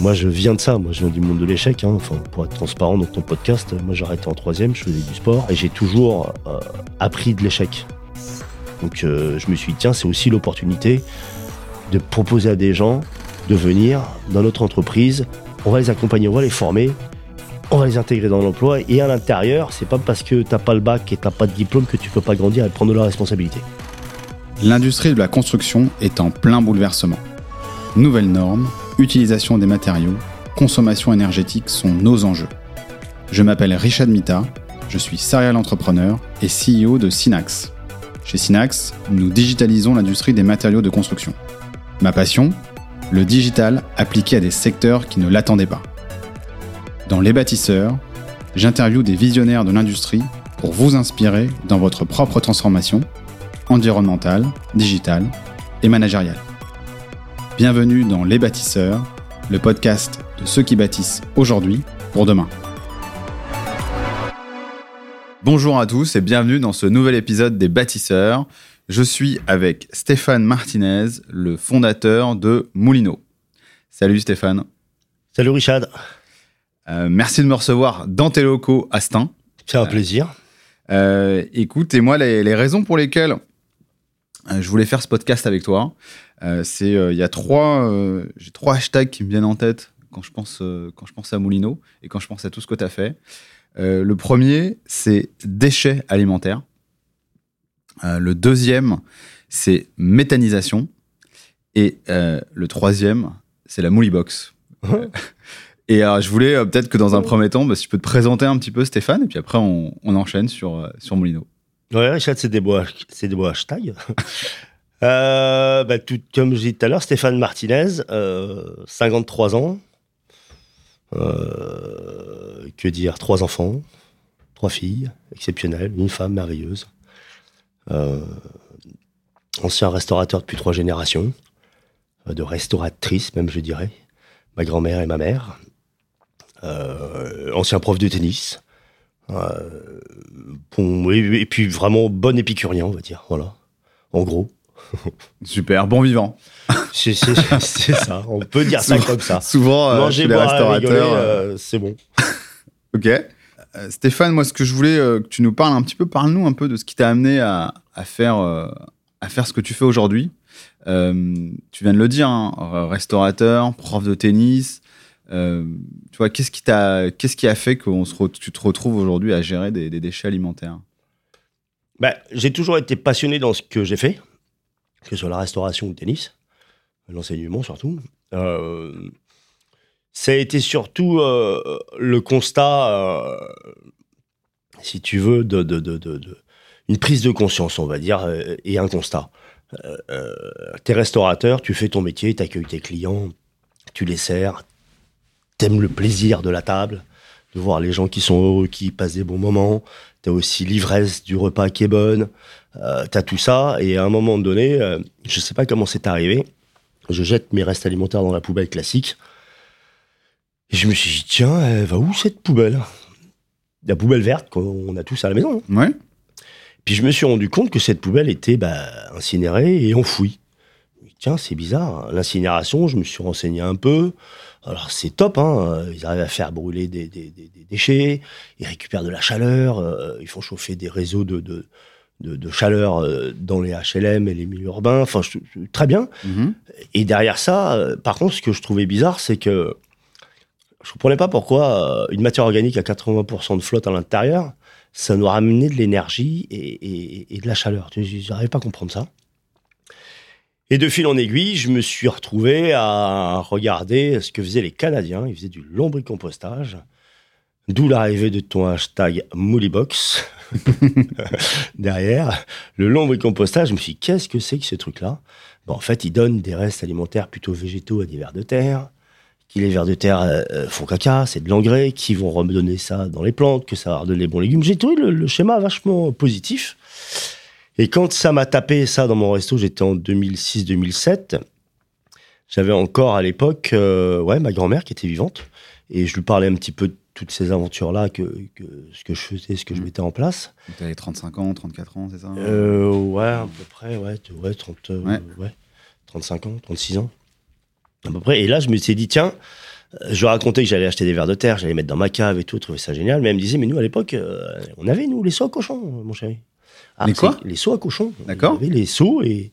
Moi, je viens de ça. Moi, je viens du monde de l'échec. hein. Enfin, pour être transparent dans ton podcast, moi, arrêté en troisième. Je faisais du sport et j'ai toujours euh, appris de l'échec. Donc, euh, je me suis dit, tiens, c'est aussi l'opportunité de proposer à des gens de venir dans notre entreprise. On va les accompagner, on va les former, on va les intégrer dans l'emploi. Et à l'intérieur, c'est pas parce que t'as pas le bac et t'as pas de diplôme que tu peux pas grandir et prendre de la responsabilité. L'industrie de la construction est en plein bouleversement. Nouvelles normes, utilisation des matériaux, consommation énergétique sont nos enjeux. Je m'appelle Richard Mita, je suis serial entrepreneur et CEO de Synax. Chez Synax, nous digitalisons l'industrie des matériaux de construction. Ma passion Le digital appliqué à des secteurs qui ne l'attendaient pas. Dans Les Bâtisseurs, j'interviewe des visionnaires de l'industrie pour vous inspirer dans votre propre transformation environnementale, digitale et managériale. Bienvenue dans Les Bâtisseurs, le podcast de ceux qui bâtissent aujourd'hui pour demain. Bonjour à tous et bienvenue dans ce nouvel épisode des Bâtisseurs. Je suis avec Stéphane Martinez, le fondateur de Moulino. Salut Stéphane. Salut Richard, Euh, merci de me recevoir dans tes locaux à Stein. c'est un plaisir. Euh, écoute, et moi, les, les raisons pour lesquelles euh, je voulais faire ce podcast avec toi, euh, c'est euh, il y a trois, euh, j'ai trois hashtags qui me viennent en tête quand je pense euh, quand je pense à Moulino et quand je pense à tout ce que tu as fait. Euh, le premier, c'est déchets alimentaires. Euh, le deuxième, c'est méthanisation. Et euh, le troisième, c'est la Moulibox. Et alors, je voulais euh, peut-être que dans un premier temps, bah, si tu peux te présenter un petit peu Stéphane, et puis après on, on enchaîne sur, euh, sur Moulino. Ouais, Richard, c'est des beaux, c'est des beaux hashtags. Euh, bah, tout comme je disais tout à l'heure, Stéphane Martinez, euh, 53 ans. Euh, que dire Trois enfants, trois filles exceptionnelles, une femme merveilleuse. Euh, ancien restaurateur depuis trois générations, euh, de restauratrice même, je dirais. Ma grand-mère et ma mère. Euh, ancien prof de tennis. Euh, bon, et, et puis vraiment bon épicurien, on va dire. Voilà. En gros, Super, bon vivant. c'est ça. On peut dire ça Souvent- comme ça. Souvent, euh, Manger, les boire, restaurateurs. euh, euh, c'est bon. Ok. Euh, Stéphane, moi, ce que je voulais euh, que tu nous parles un petit peu, parle-nous un peu de ce qui t'a amené à, à faire, euh, à faire ce que tu fais aujourd'hui. Euh, tu viens de le dire, hein, restaurateur, prof de tennis. Euh, tu vois, qu'est-ce qui t'a, qu'est-ce qui a fait que tu te retrouves aujourd'hui à gérer des, des déchets alimentaires? Bah, j'ai toujours été passionné dans ce que j'ai fait, que ce soit la restauration ou le tennis, l'enseignement surtout. Euh, ça a été surtout euh, le constat, euh, si tu veux, de, de, de, de- une prise de conscience, on va dire, et un constat. T'es restaurateur, tu fais ton métier, t'accueilles tes clients, tu les sers, t'aimes le plaisir de la table, de voir les gens qui sont heureux, qui passent des bons moments. T'as aussi l'ivresse du repas qui est bonne. Euh, t'as tout ça. Et à un moment donné, euh, je sais pas comment c'est arrivé, je jette mes restes alimentaires dans la poubelle classique. Et je me suis dit, tiens, elle va où cette poubelle? La poubelle verte qu'on a tous à la maison. hein. Ouais. Puis je me suis rendu compte que cette poubelle était bah, incinérée et enfouie. Tiens, c'est bizarre. hein. L'incinération, je me suis renseigné un peu. Alors c'est top, hein. ils arrivent à faire brûler des, des- des- des déchets, ils récupèrent de la chaleur, euh, ils font chauffer des réseaux de, de, de- de chaleur euh, dans les HLM et les milieux urbains. Enfin, je- je- très bien. Mhm. Et derrière ça, euh, par contre, ce que je trouvais bizarre, c'est que je comprenais pas pourquoi euh, une matière organique à 80% de flotte à l'intérieur, ça nous ramenait de l'énergie et, et- et de la chaleur. Tu sais, J'arrivais pas à comprendre ça. Et de fil en aiguille, je me suis retrouvé à regarder ce que faisaient les Canadiens. Ils faisaient du lombricompostage. D'où l'arrivée de ton hashtag Moulibox. Derrière, le lombricompostage, je me suis dit, qu'est-ce que c'est que ce truc-là? Bon, en fait, ils donnent des restes alimentaires plutôt végétaux à des vers de terre, qui les vers de terre euh, euh, font caca, c'est de l'engrais, qui vont redonner ça dans les plantes, que ça va redonner les bons légumes. J'ai trouvé le, schéma vachement positif. Et quand ça m'a tapé ça dans mon resto, j'étais en 2006-2007. J'avais encore à l'époque, euh, ouais, ma grand-mère qui était vivante, et je lui parlais un petit peu de toutes ces aventures-là, que, que ce que je faisais, ce que je Mhm. mettais en place. Donc, T'avais 35 ans, 34 ans, c'est ça Euh, ouais, à peu près, ouais, ouais, 30, euh, Ouais. ouais, 35 ans, 36 ans, à peu près. Et là, je me suis dit, tiens, je racontais que j'allais acheter des vers de terre, j'allais mettre dans ma cave et tout, je trouvais ça génial. Mais elle me disait, mais nous, à l'époque, euh, on avait, nous, les seaux à cochons, mon chéri. Les quoi? Les seaux à cochons. D'accord. Avait les seaux et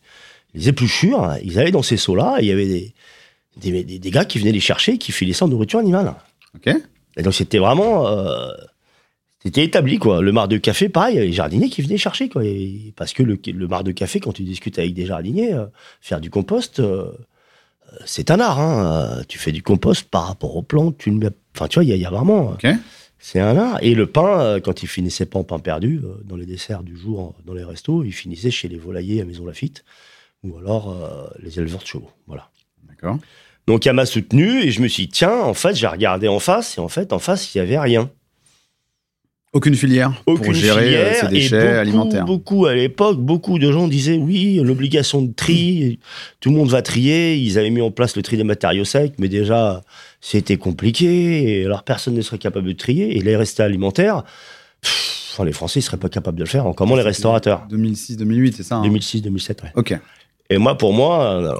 les épluchures, ils allaient dans ces seaux-là, et il y avait des, des, des- des gars qui venaient les chercher, qui filaient ça en nourriture animale. Ok. Et donc c'était vraiment... euh, c'était établi, quoi. Le mar de café, pareil, il y a les jardiniers qui venaient chercher, quoi. Et- parce que le, le mar de café, quand tu discutes avec des jardiniers, euh, faire du compost, euh, c'est un art. Hein. Tu fais du compost par rapport aux plantes, tu le. Enfin, tu vois, il y, a- il y a vraiment... C'est un art. Et le pain, quand il finissait pas en pain perdu, dans les desserts du jour, dans les restos, il finissait chez les volaillers à Maison Lafitte, ou alors les éleveurs de chevaux. Voilà. D'accord. Donc elle m'a soutenu et je me suis dit, tiens, en fait, j'ai regardé en face, et en fait, en face, il n'y avait rien. Aucune filière Aucune pour gérer euh, filière, ces et déchets beaucoup, alimentaires. Beaucoup à l'époque, beaucoup de gens disaient oui, l'obligation de tri, tout le monde va trier. Ils avaient mis en place le tri des matériaux secs, mais déjà c'était compliqué. Et alors personne ne serait capable de trier. Et les restés alimentaires, pff, enfin, les Français ne seraient pas capables de le faire. Encore moins les restaurateurs. 2006-2008, c'est ça hein? 2006-2007, ouais. Ok. Et moi, pour moi, euh,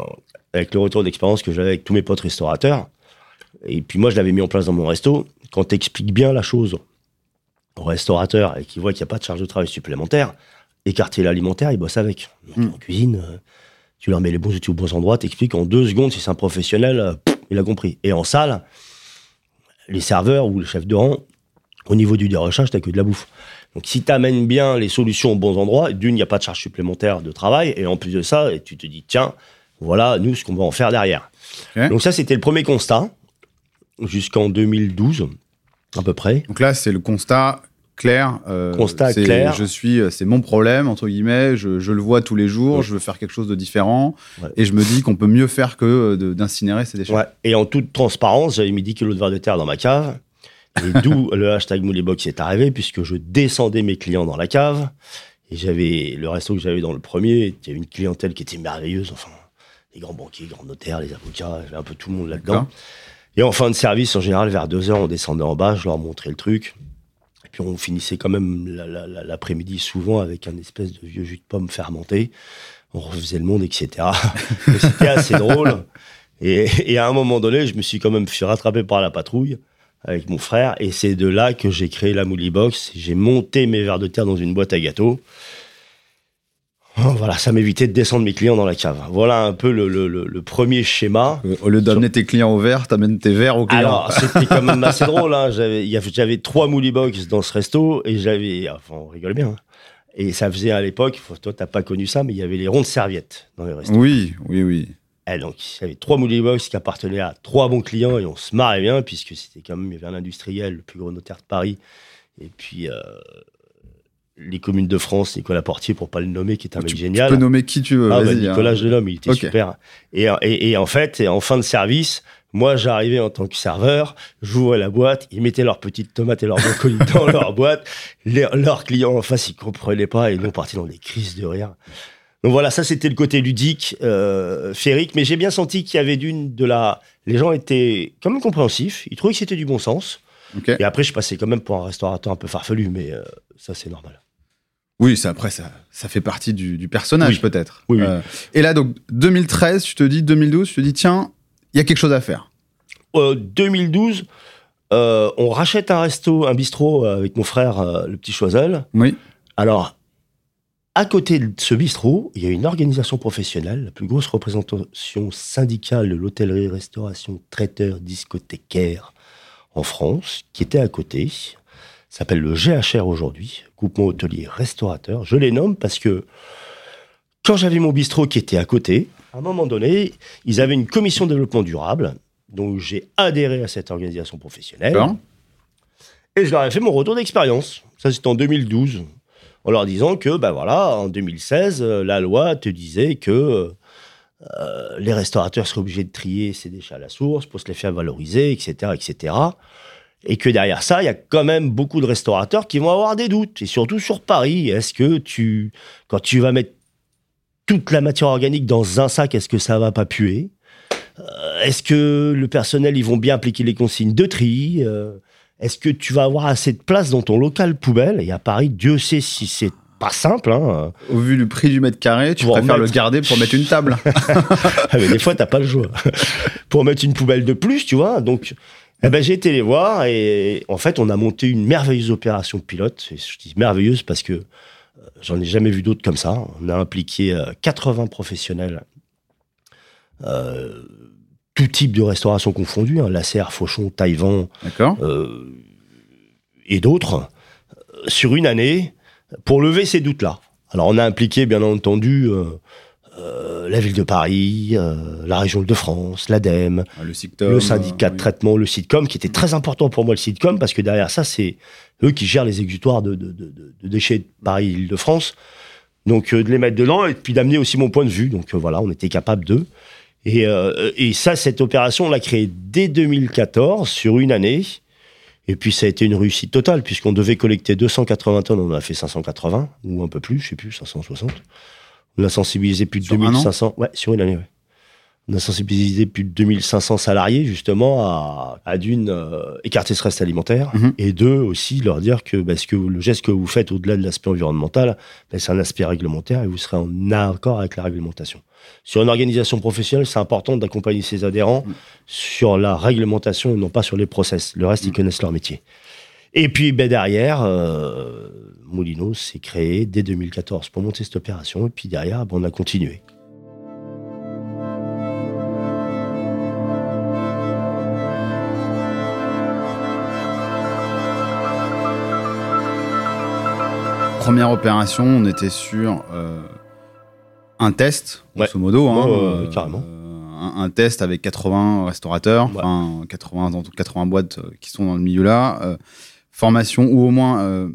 avec le retour d'expérience que j'avais avec tous mes potes restaurateurs, et puis moi, je l'avais mis en place dans mon resto, quand tu expliques bien la chose au restaurateur et qu'il voit qu'il n'y a pas de charge de travail supplémentaire, écarter l'alimentaire, il bosse avec. Donc, Mm. En cuisine, euh, tu leur mets les bons outils aux bons endroits, t'expliques en deux secondes si c'est un professionnel, euh, pff, il a compris. Et en salle, les serveurs ou le chef de rang, au niveau du dérochage, t'as que de la bouffe. Donc si tu amènes bien les solutions aux bons endroits, d'une, il n'y a pas de charge supplémentaire de travail, et en plus de ça, tu te dis, tiens, voilà, nous, ce qu'on va en faire derrière. Donc ça, c'était le premier constat, jusqu'en 2012, à peu près. Donc là, c'est le constat clair. euh, Constat c'est- clair. Je suis, euh, c'est mon problème entre guillemets. Je, je le vois tous les jours. Ouais. Je veux faire quelque chose de différent, Ouais. et je me dis qu'on peut mieux faire que euh, d'incinérer ces déchets. Ouais. Et en toute transparence, j'avais mis 10 kilos de verre de terre dans ma cave. Et d'où le hashtag Moulebox est arrivé, puisque je descendais mes clients dans la cave. Et j'avais le resto que j'avais dans le premier, il y avait une clientèle qui était merveilleuse. Enfin, les grands banquiers, les grands notaires, les avocats, j'avais un peu tout le monde là-dedans. Et en fin de service, en général, vers 2 heures, on descendait en bas, je leur montrais le truc. Et puis on finissait quand même la- la- la- l'après-midi souvent avec un espèce de vieux jus de pomme fermenté. On refaisait le monde, etc. C'était assez drôle. Et, et à un moment donné, je me suis quand même fait rattraper par la patrouille avec mon frère. Et c'est de là que j'ai créé la Mouli Box. J'ai monté mes verres de terre dans une boîte à gâteaux. Oh, Voilà, ça m'évitait de descendre mes clients dans la cave. Voilà un peu le, le- le- le premier schéma. Au lieu d'amener tes clients au verre, t'amènes tes verres aux clients. Alors, c'était quand même assez drôle. Hein. J'avais, trois Mouli Box dans ce resto et j'avais. Enfin, on rigole bien. hein. Et ça faisait à l'époque, toi, t'as pas connu ça, mais il y avait les rondes serviettes dans les restos. oui, oui, oui. Et donc, il y avait trois Mouli Box qui appartenaient à trois bons clients et on se marrait bien puisque c'était quand même, il y avait un industriel, le plus gros notaire de Paris. Et puis, euh, les communes de France, Nicolas Portier, pour pas le nommer, qui est un mec Tu, tu génial. peux nommer qui tu veux. Ah, bah, vas-y, hein. Nicolas, je le nomme, il était super. Et, et, et en fait, en fin de service, moi, j'arrivais en tant que serveur, j'ouvrais la boîte, ils mettaient leurs petites tomates et leurs brocolis dans leur boîte. Les- leurs clients en face, ils comprenaient pas et nous, on partait dans des crises de rire. Donc voilà, ça, c'était le côté ludique, euh, féerique. Mais j'ai bien senti qu'il y avait d'une de la. Les gens étaient quand même compréhensifs. Ils trouvaient que c'était du bon sens. Et après, je passais quand même pour un restaurateur un peu farfelu, mais euh, ça, c'est normal. Oui, ça, après, ça, ça fait partie du, du personnage, Oui. peut-être. Oui, oui. Euh, et là, donc, 2013, je te dis, 2012, je te dis, tiens, il y a quelque chose à faire. Euh, 2012, euh, on rachète un resto, un bistrot euh, avec mon frère, euh, le petit Choiseul. Oui. Alors, à côté de ce bistrot, il y a une organisation professionnelle, la plus grosse représentation syndicale de l'hôtellerie, restauration, traiteur, discothécaire en France, qui était à côté. S'appelle le GHR aujourd'hui, Groupement Hôtelier Restaurateur. Je les nomme parce que quand j'avais mon bistrot qui était à côté, à un moment donné, ils avaient une commission de développement durable. Donc j'ai adhéré à cette organisation professionnelle. Et je leur ai fait mon retour d'expérience. Ça, c'était en 2012. En leur disant que, ben voilà, en 2016, euh, la loi te disait que euh, les restaurateurs seraient obligés de trier ces déchets à la source pour se les faire valoriser, etc., etc. Et que derrière ça, il y a quand même beaucoup de restaurateurs qui vont avoir des doutes. Et surtout sur Paris, est-ce que tu, quand tu vas mettre toute la matière organique dans un sac, est-ce que ça va pas puer? Euh, Est-ce que le personnel, ils vont bien appliquer les consignes de tri? Euh, Est-ce que tu vas avoir assez de place dans ton local poubelle? Et à Paris, Dieu sait si c'est pas simple. Hein. Au vu du prix du mètre carré, tu Pour préfères le garder pour mettre une table. Ah, mais des fois, t'as pas le choix. Pour mettre une poubelle de plus, tu vois. Donc, eh ben, j'ai été les voir et en fait, on a monté une merveilleuse opération de pilote. Et je dis merveilleuse parce que euh, j'en ai jamais vu d'autres comme ça. On a impliqué euh, 80 professionnels, euh, tout type de restauration confondue, hein, Fauchon, Taïwan, euh, et d'autres, euh, sur une année, pour lever ces doutes-là. Alors, on a impliqué, bien entendu, euh, euh, la ville de Paris, euh, la région de France, l'ADEME, Le SICTOM. le syndicat de traitement, le sitcom, qui était très important pour moi, le sitcom, parce que derrière ça, c'est eux qui gèrent les exutoires de, de- de- de- de déchets de Paris-Île-de-France. Donc, euh, de les mettre dedans et puis d'amener aussi mon point de vue. Donc, voilà, on était capable d'eux. Et, et ça, cette opération, on l'a créée dès 2014, sur une année. Et puis, ça a été une réussite totale, puisqu'on devait collecter 280 tonnes, on en a fait 580, ou un peu plus, je sais plus, 560. On a sensibilisé plus de Sur un an 2500. Ouais, sur une année, ouais. On a sensibilisé plus de 2500 salariés, justement, à, à d'une, euh, écarter ce reste alimentaire, Mhm. et deux, aussi, leur dire que, bah, ce que le geste que vous faites au-delà de l'aspect environnemental, bah, c'est un aspect réglementaire et vous serez en accord avec la réglementation. Sur une organisation professionnelle, c'est important d'accompagner ses adhérents Mhm. sur la réglementation et non pas sur les process. Le reste, ils Mhm. connaissent leur métier. Et puis ben, derrière, euh, Moulinos s'est créé dès 2014 pour monter cette opération. Et puis derrière, ben, on a continué. Première opération, on était sur euh, un test, Ouais. grosso modo. hein, Ouais, ouais, ouais, carrément. un, un test avec 80 restaurateurs, Ouais. enfin 80, en tout- 80 boîtes euh, qui sont dans le milieu-là. euh, formation, ou au moins euh,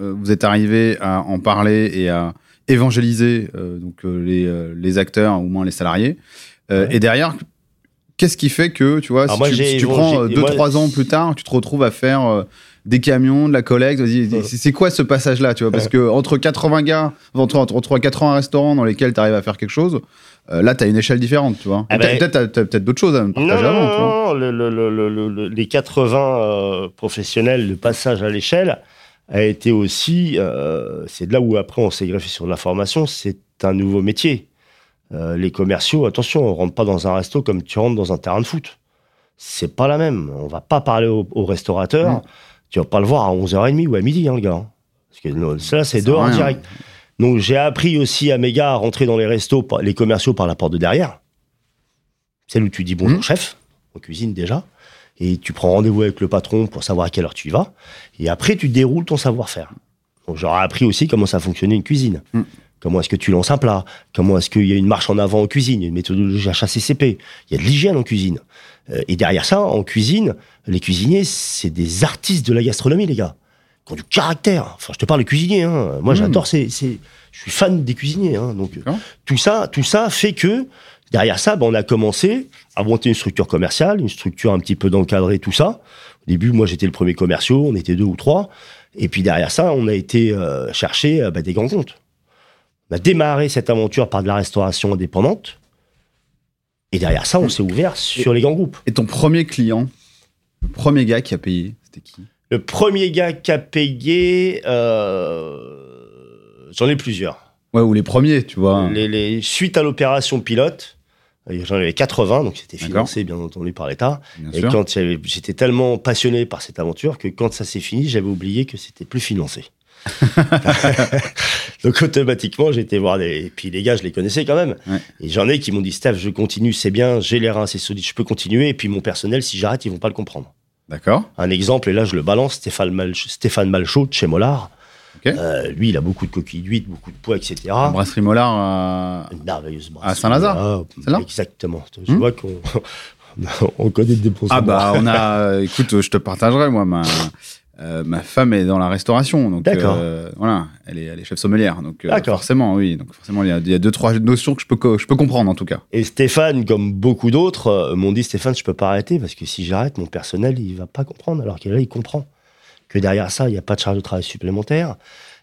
euh, vous êtes arrivé à en parler et à évangéliser euh, donc, les, les acteurs, ou au moins les salariés. Ouais. Et derrière, qu'est-ce qui fait que, tu vois, Alors si moi, tu, si prends moi- 2-3 ans plus tard, tu te retrouves à faire euh, des camions, de la collecte, c'est quoi ce passage-là, tu vois? Parce que entre 80 gars, entre, entre, entre 80 restaurants dans lesquels tu arrives à faire quelque chose, euh, là, tu as une échelle différente, tu vois. Ah ben- Peut-être d'autres choses à me Non, partager non, avant, tu vois. non, le- le- le- le- le- le- les 80 euh, professionnels, le passage à l'échelle a été aussi, euh, c'est de là où après on s'est greffé sur la formation, c'est un nouveau métier. Euh, les commerciaux, attention, on rentre pas dans un resto comme tu rentres dans un terrain de foot. C'est pas la même. On va pas parler au, au restaurateur. Mm. Tu vas pas le voir à 11h30 ou à midi, hein, le gars. Parce que non, ça, là, c'est dehors à rien. Donc j'ai appris aussi à mes gars à rentrer dans les restos, les commerciaux par la porte de derrière. Celle où tu dis bonjour Mhm. chef, en cuisine déjà, et tu prends rendez-vous avec le patron pour savoir à quelle heure tu y vas, et après tu déroules ton savoir-faire. Donc j'aurais appris aussi comment ça fonctionnait une cuisine. Mhm. Comment est-ce que tu lances un plat? Comment est-ce qu'il y a une marche en avant en cuisine? Une méthodologie HACCP. Il y a de l'hygiène en cuisine. Euh, et derrière ça, en cuisine, les cuisiniers, c'est des artistes de la gastronomie, les gars. Qui ont du caractère. Enfin, je te parle de cuisiniers. Hein. Moi, Mhm. j'adore ces, ces- Je suis fan des cuisiniers. Hein. Donc, tout ça, tout ça fait que derrière ça, ben, on a commencé à monter une structure commerciale, une structure un petit peu d'encadrer tout ça. Au début, moi, j'étais le premier commerciaux, on était deux ou trois. Et puis derrière ça, on a été euh, chercher euh, ben, des grands comptes. On a démarré cette aventure par de la restauration indépendante. Et derrière ça, on s'est ouvert sur les grands groupes. Et ton premier client, le premier gars qui a payé, c'était qui? Le premier gars qui a payé, euh, j'en ai plusieurs. Ouais, ou les premiers, tu vois. Les, les- suite à l'opération pilote, euh, j'en avais 80, donc c'était financé bien entendu par l'État. Et sûr. quand j'étais tellement passionné par cette aventure que quand ça s'est fini, j'avais oublié que c'était plus financé. donc automatiquement, j'ai été voir des. Et puis les gars, je les connaissais quand même. Ouais. Et j'en ai qui m'ont dit Steph, je continue, c'est bien, j'ai les reins assez solides, je peux continuer. Et puis mon personnel, si j'arrête, ils vont pas le comprendre. D'accord. Un exemple, et là je le balance, Stéphane, Malch- Stéphane Malchaud de chez Mollard. Euh, lui, il a beaucoup de coquilles d'huîtres, beaucoup de poids, etc. La Brasserie Mollard. euh, merveilleuse brasserie. À Saint-Lazare Ah, Exactement. Je Hmm. vois qu'on on connaît des bons Ah bah on a, euh, écoute, je te partagerai moi ma euh, ma femme est dans la restauration, donc euh, voilà, elle est, elle est chef sommelière, donc euh, forcément oui, donc forcément il y, a, il y a deux trois notions que je peux co- je peux comprendre en tout cas. Et Stéphane, comme beaucoup d'autres, m'ont dit Stéphane, je peux pas arrêter parce que si j'arrête, mon personnel, il va pas comprendre. Alors que là, il comprend que derrière ça, il n'y a pas de charge de travail supplémentaire.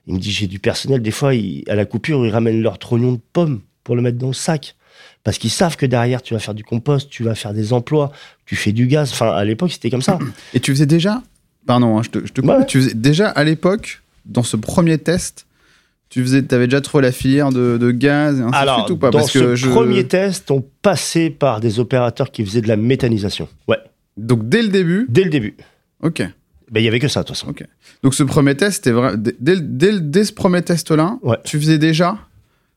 Il me dit j'ai du personnel, des fois, à la coupure, ils ramènent leur trognon de pommes pour le mettre dans le sac. Parce qu'ils savent que derrière, tu vas faire du compost, tu vas faire des emplois, tu fais du gaz. Enfin, à l'époque, c'était comme ça. Et tu faisais déjà, pardon, hein, je te, je te coupe, Ouais. tu faisais déjà à l'époque dans ce premier test, tu faisais, avais déjà trouvé la filière de, de gaz et ainsi de Alors, suite ou pas? Dans Parce ce que je- premier test, on passait par des opérateurs qui faisaient de la méthanisation. Ouais, Donc dès le début, dès le début. ok. Ben, il y avait que ça, de toute façon. Ok. Donc ce premier test. Dès, dès, dès- ce premier test-là, Ouais. tu faisais déjà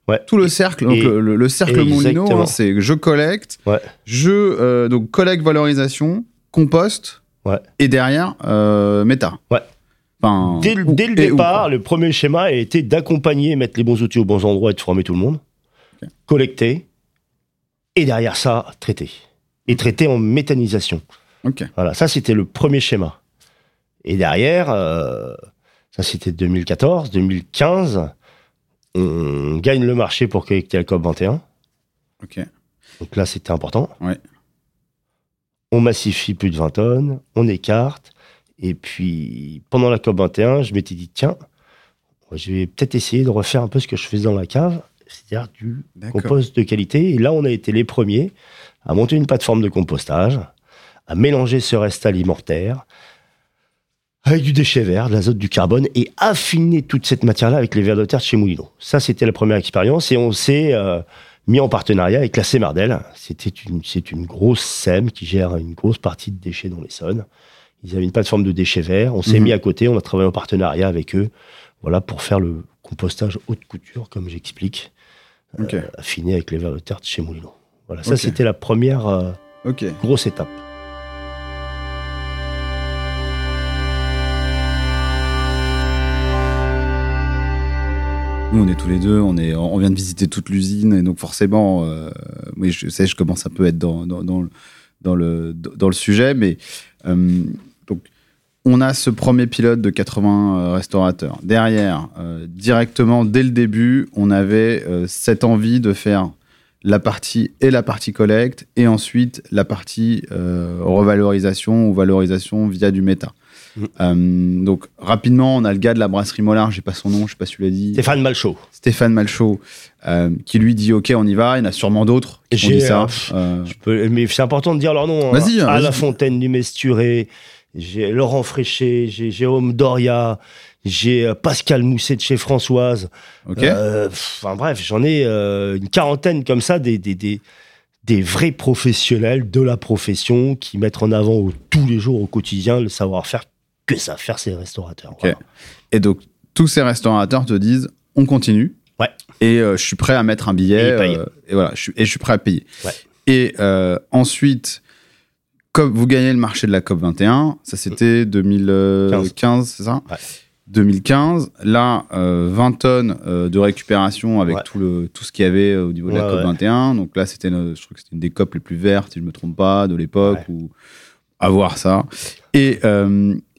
Ouais. tout le cercle. Donc le, le- le cercle Molino, hein, c'est je collecte, Ouais. je euh, donc collecte valorisation, compost, Ouais. et derrière euh. Ouais. Enfin, Dès, le- dès départ, le premier schéma a été d'accompagner, mettre les bons outils aux bons endroits et de former tout le monde, collecter, et derrière ça, traiter. Et traiter en méthanisation. Voilà, ça c'était le premier schéma. Et derrière, euh, ça c'était 2014, 2015, on gagne le marché pour collecter la COP 21. Ok. Donc là, c'était important. Ouais. On massifie plus de 20 tonnes, on écarte. Et puis, pendant la COP 21, je m'étais dit, tiens, je vais peut-être essayer de refaire un peu ce que je faisais dans la cave, c'est-à-dire du compost de qualité. Et là, on a été les premiers à monter une plateforme de compostage, à mélanger ce reste alimentaire avec du déchet vert, de l'azote, du carbone, et affiner toute cette matière-là avec les vers de terre de chez Moulineau. Ça, c'était la première expérience, et on s'est euh, mis en partenariat avec la Sémardel. C'était une, c'est une grosse SEM qui gère une grosse partie de déchets dans l'Essonne. Ils avaient une plateforme de déchets verts. On s'est Mhm. mis à côté, on a travaillé en partenariat avec eux, voilà, pour faire le compostage haute couture, comme j'explique, Ok. affiné avec les vers de terre de chez Moulineau. Voilà, ça c'était la première euh, grosse étape. Nous, on est tous les deux, on, vient de visiter toute l'usine, et donc forcément, euh, oui, je sais, je commence un être dans, le, sujet, mais euh, donc, on a ce premier pilote de 80 euh, restaurateurs. Derrière, directement, dès le début, on avait cette envie de faire la partie et la partie collecte, et ensuite la partie revalorisation ou valorisation via du méta. Euh, donc rapidement, on a le gars de la brasserie Mollard, j'ai pas son nom, je sais pas si tu l'as dit. Stéphane Malchaud. Stéphane Malchaud, euh, qui lui dit OK, on y va. Il y en a sûrement d'autres qui ont dit ça. euh, Je peux- mais c'est important de dire leur nom. hein. Vas-y, hein, À la Fontaine du Mesturé, j'ai Laurent Fréchet, j'ai Jérôme Doria, j'ai Pascal Mousset de chez Françoise. OK. Enfin bref, j'en ai une quarantaine comme ça, des, des, des, des vrais professionnels de la profession qui mettent en avant au- tous les jours, au quotidien, le savoir-faire que ça faire ces restaurateurs. Voilà. Et donc, tous ces restaurateurs te disent on continue. Ouais. Et euh, je suis prêt à mettre un billet. Et euh, et voilà, je suis, et je suis prêt à payer. Ouais. Et euh, ensuite, comme vous gagnez le marché de la COP 21, ça c'était 2015, c'est ça? Ouais. 2015. Là, euh, 20 tonnes de récupération avec tout, le, tout ce qu'il y avait au niveau de la COP ouais. 21. Donc là, c'était, une- je trouve que c'était une des COP les plus vertes, si je ne me trompe pas, de l'époque, ou à voir ça. Et,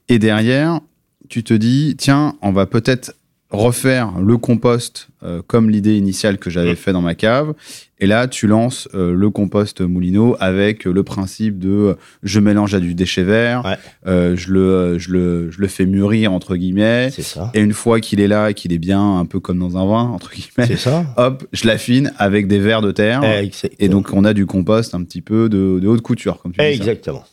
et derrière, tu te dis, tiens, on va peut-être refaire le compost euh, comme l'idée initiale que j'avais Mm. fait dans ma cave. Et là, tu lances euh, le compost Moulineau avec euh, le principe de je mélange à du déchet vert, Ouais. je, le, je, le, je le fais mûrir, entre guillemets. C'est ça. Et une fois qu'il est là et qu'il est bien un peu comme dans un vin, entre guillemets, C'est ça. hop, je l'affine avec des vers de terre. Exactement. Et donc, on a du compost un petit peu de, de haute couture, comme tu dis. ça. Exactement.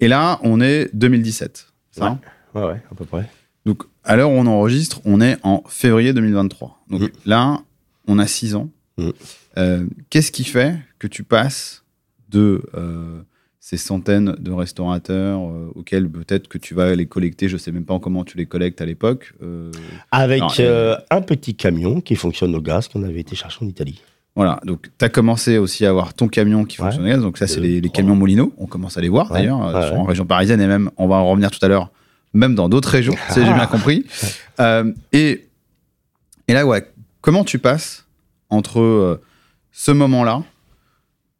Et là, on est 2017. Ça Ouais. Ouais, ouais, à peu près. Donc, à l'heure où on enregistre, on est en février 2023. Donc Mhm. là, on a 6 ans. Mhm. Euh, Qu'est-ce qui fait que tu passes de euh, ces centaines de restaurateurs euh, auxquels peut-être que tu vas les collecter, je sais même pas comment tu les collectes à l'époque. Avec un petit camion qui fonctionne au gaz qu'on avait été chercher en Italie. Voilà, donc tu as commencé aussi à avoir ton camion qui Ouais. fonctionne gaz. Donc ça, c'est Deux, les, camions Molino. On commence à les voir Ouais. d'ailleurs, euh, Ouais, ouais. en région parisienne et même, on va en revenir tout à l'heure, même dans d'autres régions, si j'ai bien compris. Euh, et, et là, ouais, comment tu passes entre euh, ce moment-là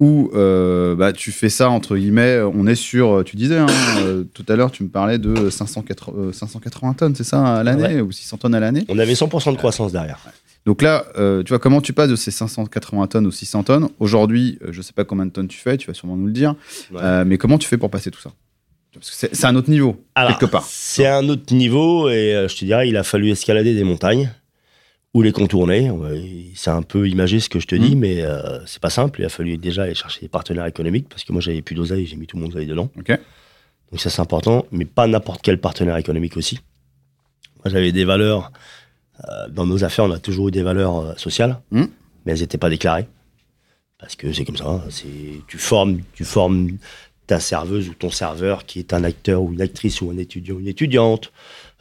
où euh, bah, tu fais ça, entre guillemets, on est sur, tu disais, hein, euh, tout à l'heure, tu me parlais de 580, euh, 580 tonnes, c'est ça, à l'année, ou 600 tonnes à l'année? On avait 100% de croissance derrière. Donc là, euh, tu vois, comment tu passes de ces 580 tonnes aux 600 tonnes Aujourd'hui, euh, je sais pas combien de tonnes tu fais, tu vas sûrement nous le dire, Ouais. Euh, mais comment tu fais pour passer tout ça? Parce que c'est un autre niveau, Alors, quelque part. C'est un autre niveau et je te dirais, il a fallu escalader des montagnes ou les contourner. Ouais, C'est un peu imagé ce que je te dis, Mhm. mais c'est pas simple. Il a fallu déjà aller chercher des partenaires économiques parce que moi j'avais plus d'oseille, j'ai mis tout mon oseille dedans. Donc ça c'est important, mais pas n'importe quel partenaire économique aussi. Moi j'avais des valeurs dans nos affaires, on a toujours eu des valeurs euh, sociales, Mm. mais elles n'étaient pas déclarées. Parce que c'est comme ça. hein, tu formes, tu formes ta serveuse ou ton serveur qui est un acteur ou une actrice ou un étudiant ou une étudiante.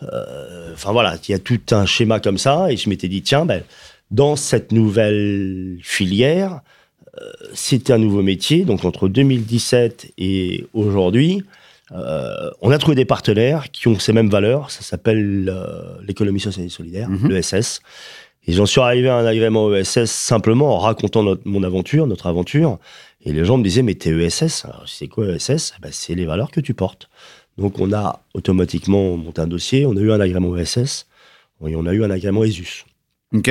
Euh, Enfin voilà, il y a tout un schéma comme ça. Et je m'étais dit, tiens, ben, dans cette nouvelle filière, euh, c'était un nouveau métier. Donc entre 2017 et aujourd'hui, euh, on a trouvé des partenaires qui ont ces mêmes valeurs. Ça s'appelle euh, l'économie sociale et solidaire, Mhm. l'ESS. Et j'en suis arrivé à un agrément ESS simplement en racontant notre- mon aventure, notre aventure. Et les gens me disaient, mais t'es ESS Alors, C'est quoi ESS Ben, C'est les valeurs que tu portes. Donc on a automatiquement monté un dossier, on a eu un agrément ESS, et on a eu un agrément ESUS. Ok.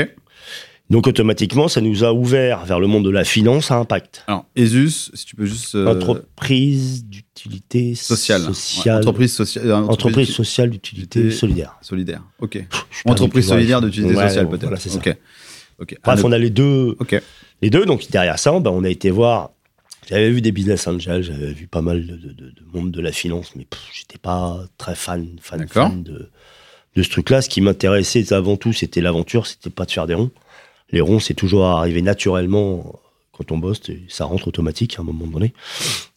Donc automatiquement, ça nous a ouvert vers le monde de la finance à impact. Alors, ESUS, si tu peux juste. euh, Entreprise d'utilité sociale. sociale. Ouais, entreprise sociale. euh, Entreprise sociale d'utilité solidaire. solidaire. Ok. Entreprise solidaire d'utilité Ouais, sociale, peut-être. Voilà, c'est ça. Ok. Ok. Bref, Ah, on a les deux, les deux. Donc derrière ça, ben, on a été voir. J'avais vu des business angels, j'avais vu pas mal de, de- de- de monde de la finance, mais j'étais pas très fan, fan, fan de, de ce truc-là. Ce qui m'intéressait avant tout, c'était l'aventure, c'était pas de faire des ronds. Les ronds, c'est toujours arrivé naturellement quand on bosse, ça rentre automatique à un moment donné.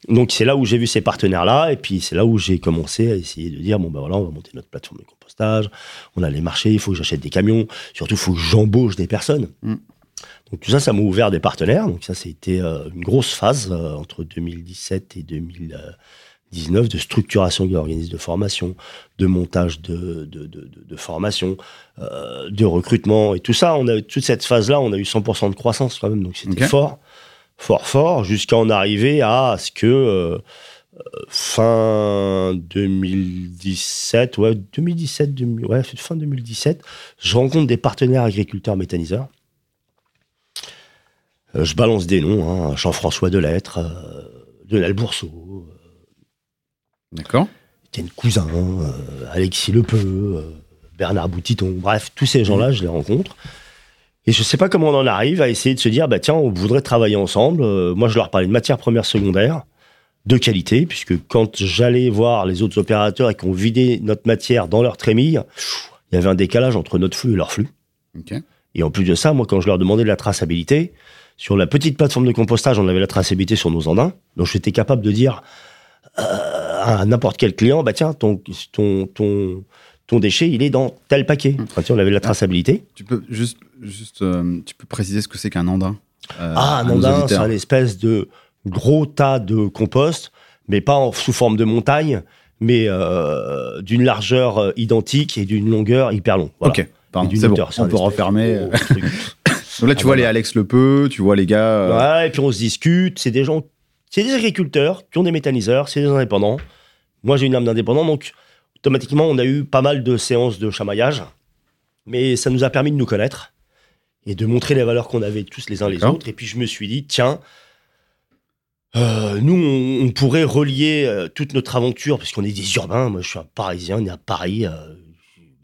Donc c'est là où j'ai vu ces partenaires-là, et puis c'est là où j'ai commencé à essayer de dire bon ben voilà, on va monter notre plateforme de compostage, on a les marchés, il faut que j'achète des camions, surtout il faut que j'embauche des personnes. Mm. Donc tout ça, ça m'a ouvert des partenaires. Donc ça, c'était euh, une grosse phase euh, entre 2017 et 2019 de structuration de l'organisme de formation, de montage de, de, de, de- de formation, euh, de recrutement et tout ça. On a toute cette phase-là, on a eu 100% de croissance quand même. Donc c'était fort, fort, fort, jusqu'à en arriver à ce que euh, fin 2017, ouais, 2017, 2000 ouais, fin 2017, je rencontre des partenaires agriculteurs méthaniseurs. Euh, je balance des noms, hein, Jean-François Delettre, Lionel Bourseau, D'accord. Étienne Cousin, euh, Alexis Lepeu, euh, Bernard Boutiton, bref, tous ces gens-là, je les rencontre. Et je sais pas comment on en arrive à essayer de se dire, bah tiens, on voudrait travailler ensemble. Euh, moi, je leur parlais de matières premières secondaires, de qualité, puisque quand j'allais voir les autres opérateurs et qu'on vidait notre matière dans leur trémille, il y avait un décalage entre notre flux et leur flux. Et en plus de ça, moi, quand je leur demandais de la traçabilité, sur la petite plateforme de compostage, on avait la traçabilité sur nos andins. Donc, j'étais capable de dire euh, à n'importe quel client, bah tiens, ton, ton, ton, ton déchet, il est dans tel paquet. Enfin, tu sais, on avait la traçabilité. Tu peux juste, juste euh, tu peux préciser ce que c'est qu'un andin euh, ah, un andin, c'est un espèce de gros tas de compost, mais pas en, sous forme de montagne, mais euh, d'une largeur identique et d'une longueur hyper longue. Voilà. Ok. Pardon, c'est bon. On peut refermer. Donc là, tu Ah, vois voilà. les Alex Lepeu, tu vois les gars. Ouais, et puis on se discute. C'est des gens, c'est des agriculteurs qui ont des méthaniseurs, c'est des indépendants. Moi, j'ai une âme d'indépendant, donc automatiquement, on a eu pas mal de séances de chamaillage, mais ça nous a permis de nous connaître et de montrer les valeurs qu'on avait tous les uns les autres. Et puis je me suis dit, tiens, euh, nous, on, on pourrait relier euh, toute notre aventure, puisqu'on est des urbains. Moi, je suis un Parisien, on est à Paris. euh,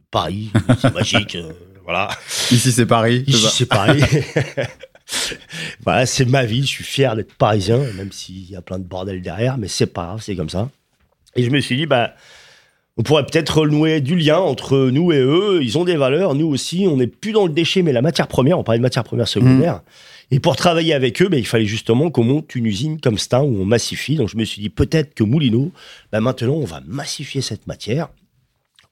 Paris, c'est magique. voilà. Ici, c'est Paris. Ici, c'est Paris. voilà, c'est ma vie. Je suis fier d'être parisien, même s'il y a plein de bordel derrière, mais c'est pas grave, c'est comme ça. Et je me suis dit, bah, on pourrait peut-être renouer du lien entre nous et eux. Ils ont des valeurs, nous aussi. On n'est plus dans le déchet, mais la matière première. On parlait de matière première secondaire. Et pour travailler avec eux, bah, il fallait justement qu'on monte une usine comme Stein où on massifie. Donc je me suis dit, peut-être que Moulineau, bah, maintenant, on va massifier cette matière.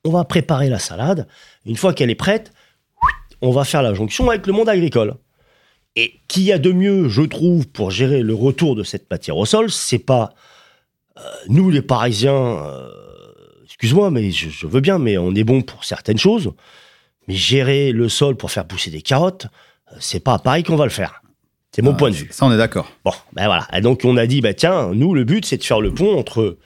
On va préparer la salade. Une fois qu'elle est prête, on va faire la jonction avec le monde agricole. Et qu'il y a de mieux, je trouve, pour gérer le retour de cette matière au sol, c'est pas nous les Parisiens. euh, Excuse-moi, mais je, je veux bien, mais on est bon pour certaines choses. Mais gérer le sol pour faire pousser des carottes, euh, c'est pas à Paris qu'on va le faire. C'est mon Ah, point de vue. Ça, on est d'accord. Bon, ben voilà. Et donc on a dit, bah tiens, nous le but c'est de faire le pont entre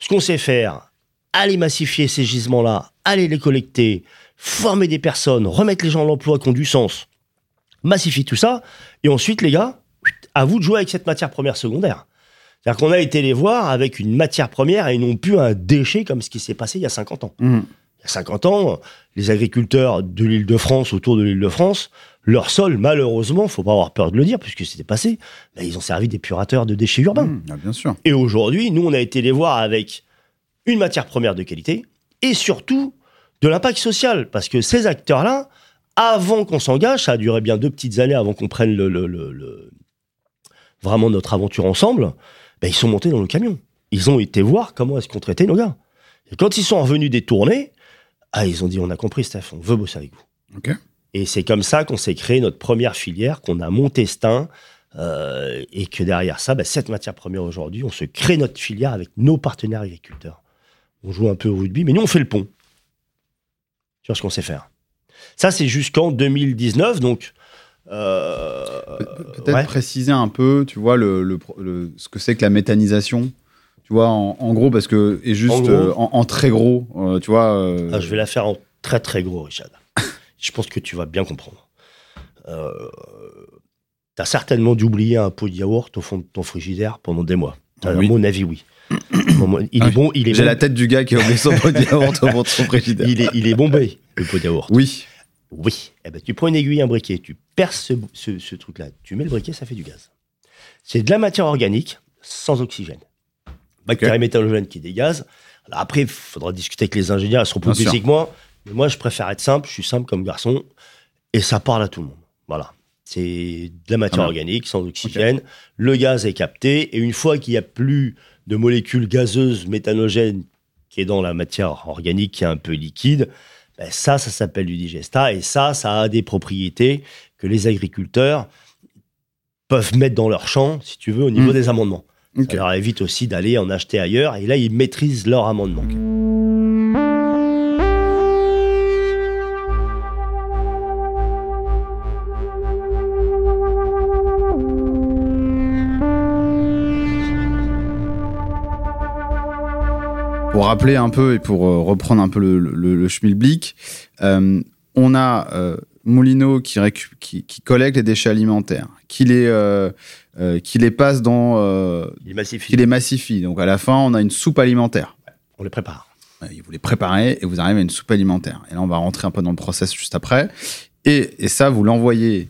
ce qu'on sait faire, aller massifier ces gisements-là, aller les collecter, former des personnes, remettre les gens à l'emploi qui ont du sens, massifier tout ça, et ensuite les gars, à vous de jouer avec cette matière première secondaire. C'est-à-dire qu'on a été les voir avec une matière première et non plus un déchet comme ce qui s'est passé il y a 50 ans. Mhm. Il y a 50 ans, les agriculteurs de l'île de France, autour de l'île de France, leur sol, malheureusement, faut pas avoir peur de le dire, puisque c'était passé, ben, ils ont servi d'épurateurs de déchets urbains. Mhm, ah, bien sûr. Et aujourd'hui, nous, on a été les voir avec une matière première de qualité et surtout de l'impact social. Parce que ces acteurs-là, avant qu'on s'engage, ça a duré bien deux petites années avant qu'on prenne le, le- le- le- vraiment notre aventure ensemble, ben, ils sont montés dans le camion. Ils ont été voir comment est-ce qu'on traitait nos gars. Et quand ils sont revenus des tournées, ah, ils ont dit on a compris, Steph, on veut bosser avec vous. Et c'est comme ça qu'on s'est créé notre première filière, qu'on a monté Stein, euh, et que derrière ça, ben, cette matière première aujourd'hui, on se crée notre filière avec nos partenaires agriculteurs. On joue un peu au rugby, mais nous, on fait le pont sur ce qu'on sait faire. Ça, c'est jusqu'en 2019, donc... euh, Pe- pe- Peut-être ouais. préciser un peu, tu vois, le, le ce que c'est que la méthanisation. Tu vois, en, en gros, parce que, et juste En gros. euh, en, en très gros, euh, tu vois. Ah, je vais la faire en très très gros, Richard. je pense que tu vas bien comprendre. Euh, T'as certainement dû oublier un pot de yaourt au fond de ton frigidaire pendant des mois. À Oui. mon avis, oui. Il Ah est oui. bon, il est J'ai bon- la tête du gars qui a oublié son pot de yaourt au fond de son frigidaire. il est, il est bombé, le pot de yaourt. Oui. Oui. Eh ben, tu prends une aiguille, un briquet, tu perces ce, ce- ce truc-là, tu mets le briquet, ça fait du gaz. C'est de la matière organique sans oxygène. Bactéries métallogènes qui dégazent. Alors après, il faudra discuter avec les ingénieurs, ils seront plus que moi. Mais moi, je préfère être simple, je suis simple comme garçon, et ça parle à tout le monde. Voilà. C'est de la matière Ah organique, sans oxygène. Le gaz est capté, et une fois qu'il n'y a plus de molécules gazeuses méthanogènes qui est dans la matière organique qui est un peu liquide, ben ça, ça s'appelle du digesta, et ça, ça a des propriétés que les agriculteurs peuvent mettre dans leur champ, si tu veux, au niveau Mm. des amendements. Ok. Ça leur évite aussi d'aller en acheter ailleurs, et là, ils maîtrisent leur amendement. Pour rappeler un peu et pour euh, reprendre un peu le, le, le schmilblick, euh, on a euh, Moulineau qui, qui, qui collecte les déchets alimentaires, qui les, euh, euh, qui les passe dans. euh, Ils massifient. qui les massifie. Donc à la fin, on a une soupe alimentaire. On les prépare. Euh, Vous les préparez et vous arrivez à une soupe alimentaire. Et là, on va rentrer un peu dans le process juste après. Et, et ça, vous l'envoyez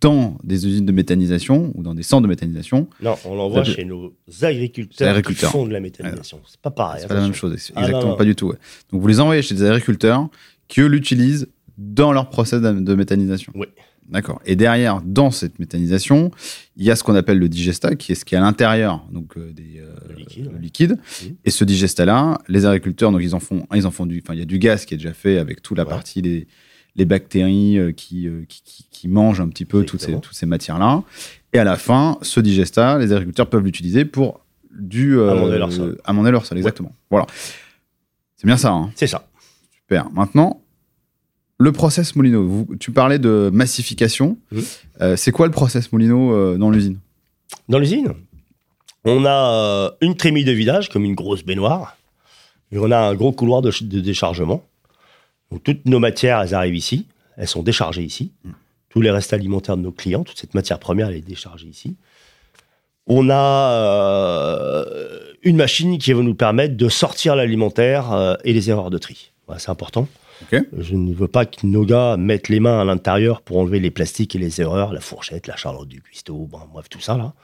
dans des usines de méthanisation ou dans des centres de méthanisation. Non, on l'envoie chez nos agriculteurs, Agriculteurs. qui font de la méthanisation. C'est pas pareil. C'est pas la même chose, Ah, exactement non, non. pas du tout. ouais. Donc vous les envoyez chez des agriculteurs qui eux l'utilisent dans leur process de, méthanisation. Oui. D'accord. Et derrière, dans cette méthanisation, il y a ce qu'on appelle le digesta, qui est ce qui est à l'intérieur, donc euh, des euh, liquide, le ouais. liquide. Et ce digesta-là, les agriculteurs, donc ils en font, ils en font du, enfin il y a du gaz qui est déjà fait avec toute la Ouais. partie des les bactéries euh, qui, euh, qui, qui- qui mangent un petit peu toutes ces, toutes ces matières-là. Et à la fin, ce digesta, les agriculteurs peuvent l'utiliser pour du Amender leur sol. amender leur sol, exactement. Voilà. C'est bien ça. hein. C'est ça. Super. Maintenant, le process Molino. Vous- tu parlais de massification. Mhm. Euh, c'est quoi le process Molino euh, dans l'usine? Dans l'usine, on a euh, une trémie de vidage, comme une grosse baignoire. Et on a un gros couloir de, ch- de déchargement. Donc, toutes nos matières, elles arrivent ici. Elles sont déchargées ici. Mm. Tous les restes alimentaires de nos clients, toute cette matière première, elle est déchargée ici. On a euh, une machine qui va nous permettre de sortir l'alimentaire et les erreurs de tri. Voilà, c'est important. Je ne veux pas que nos gars mettent les mains à l'intérieur pour enlever les plastiques et les erreurs, la fourchette, la charlotte du cuistot, bon, bref, tout ça là.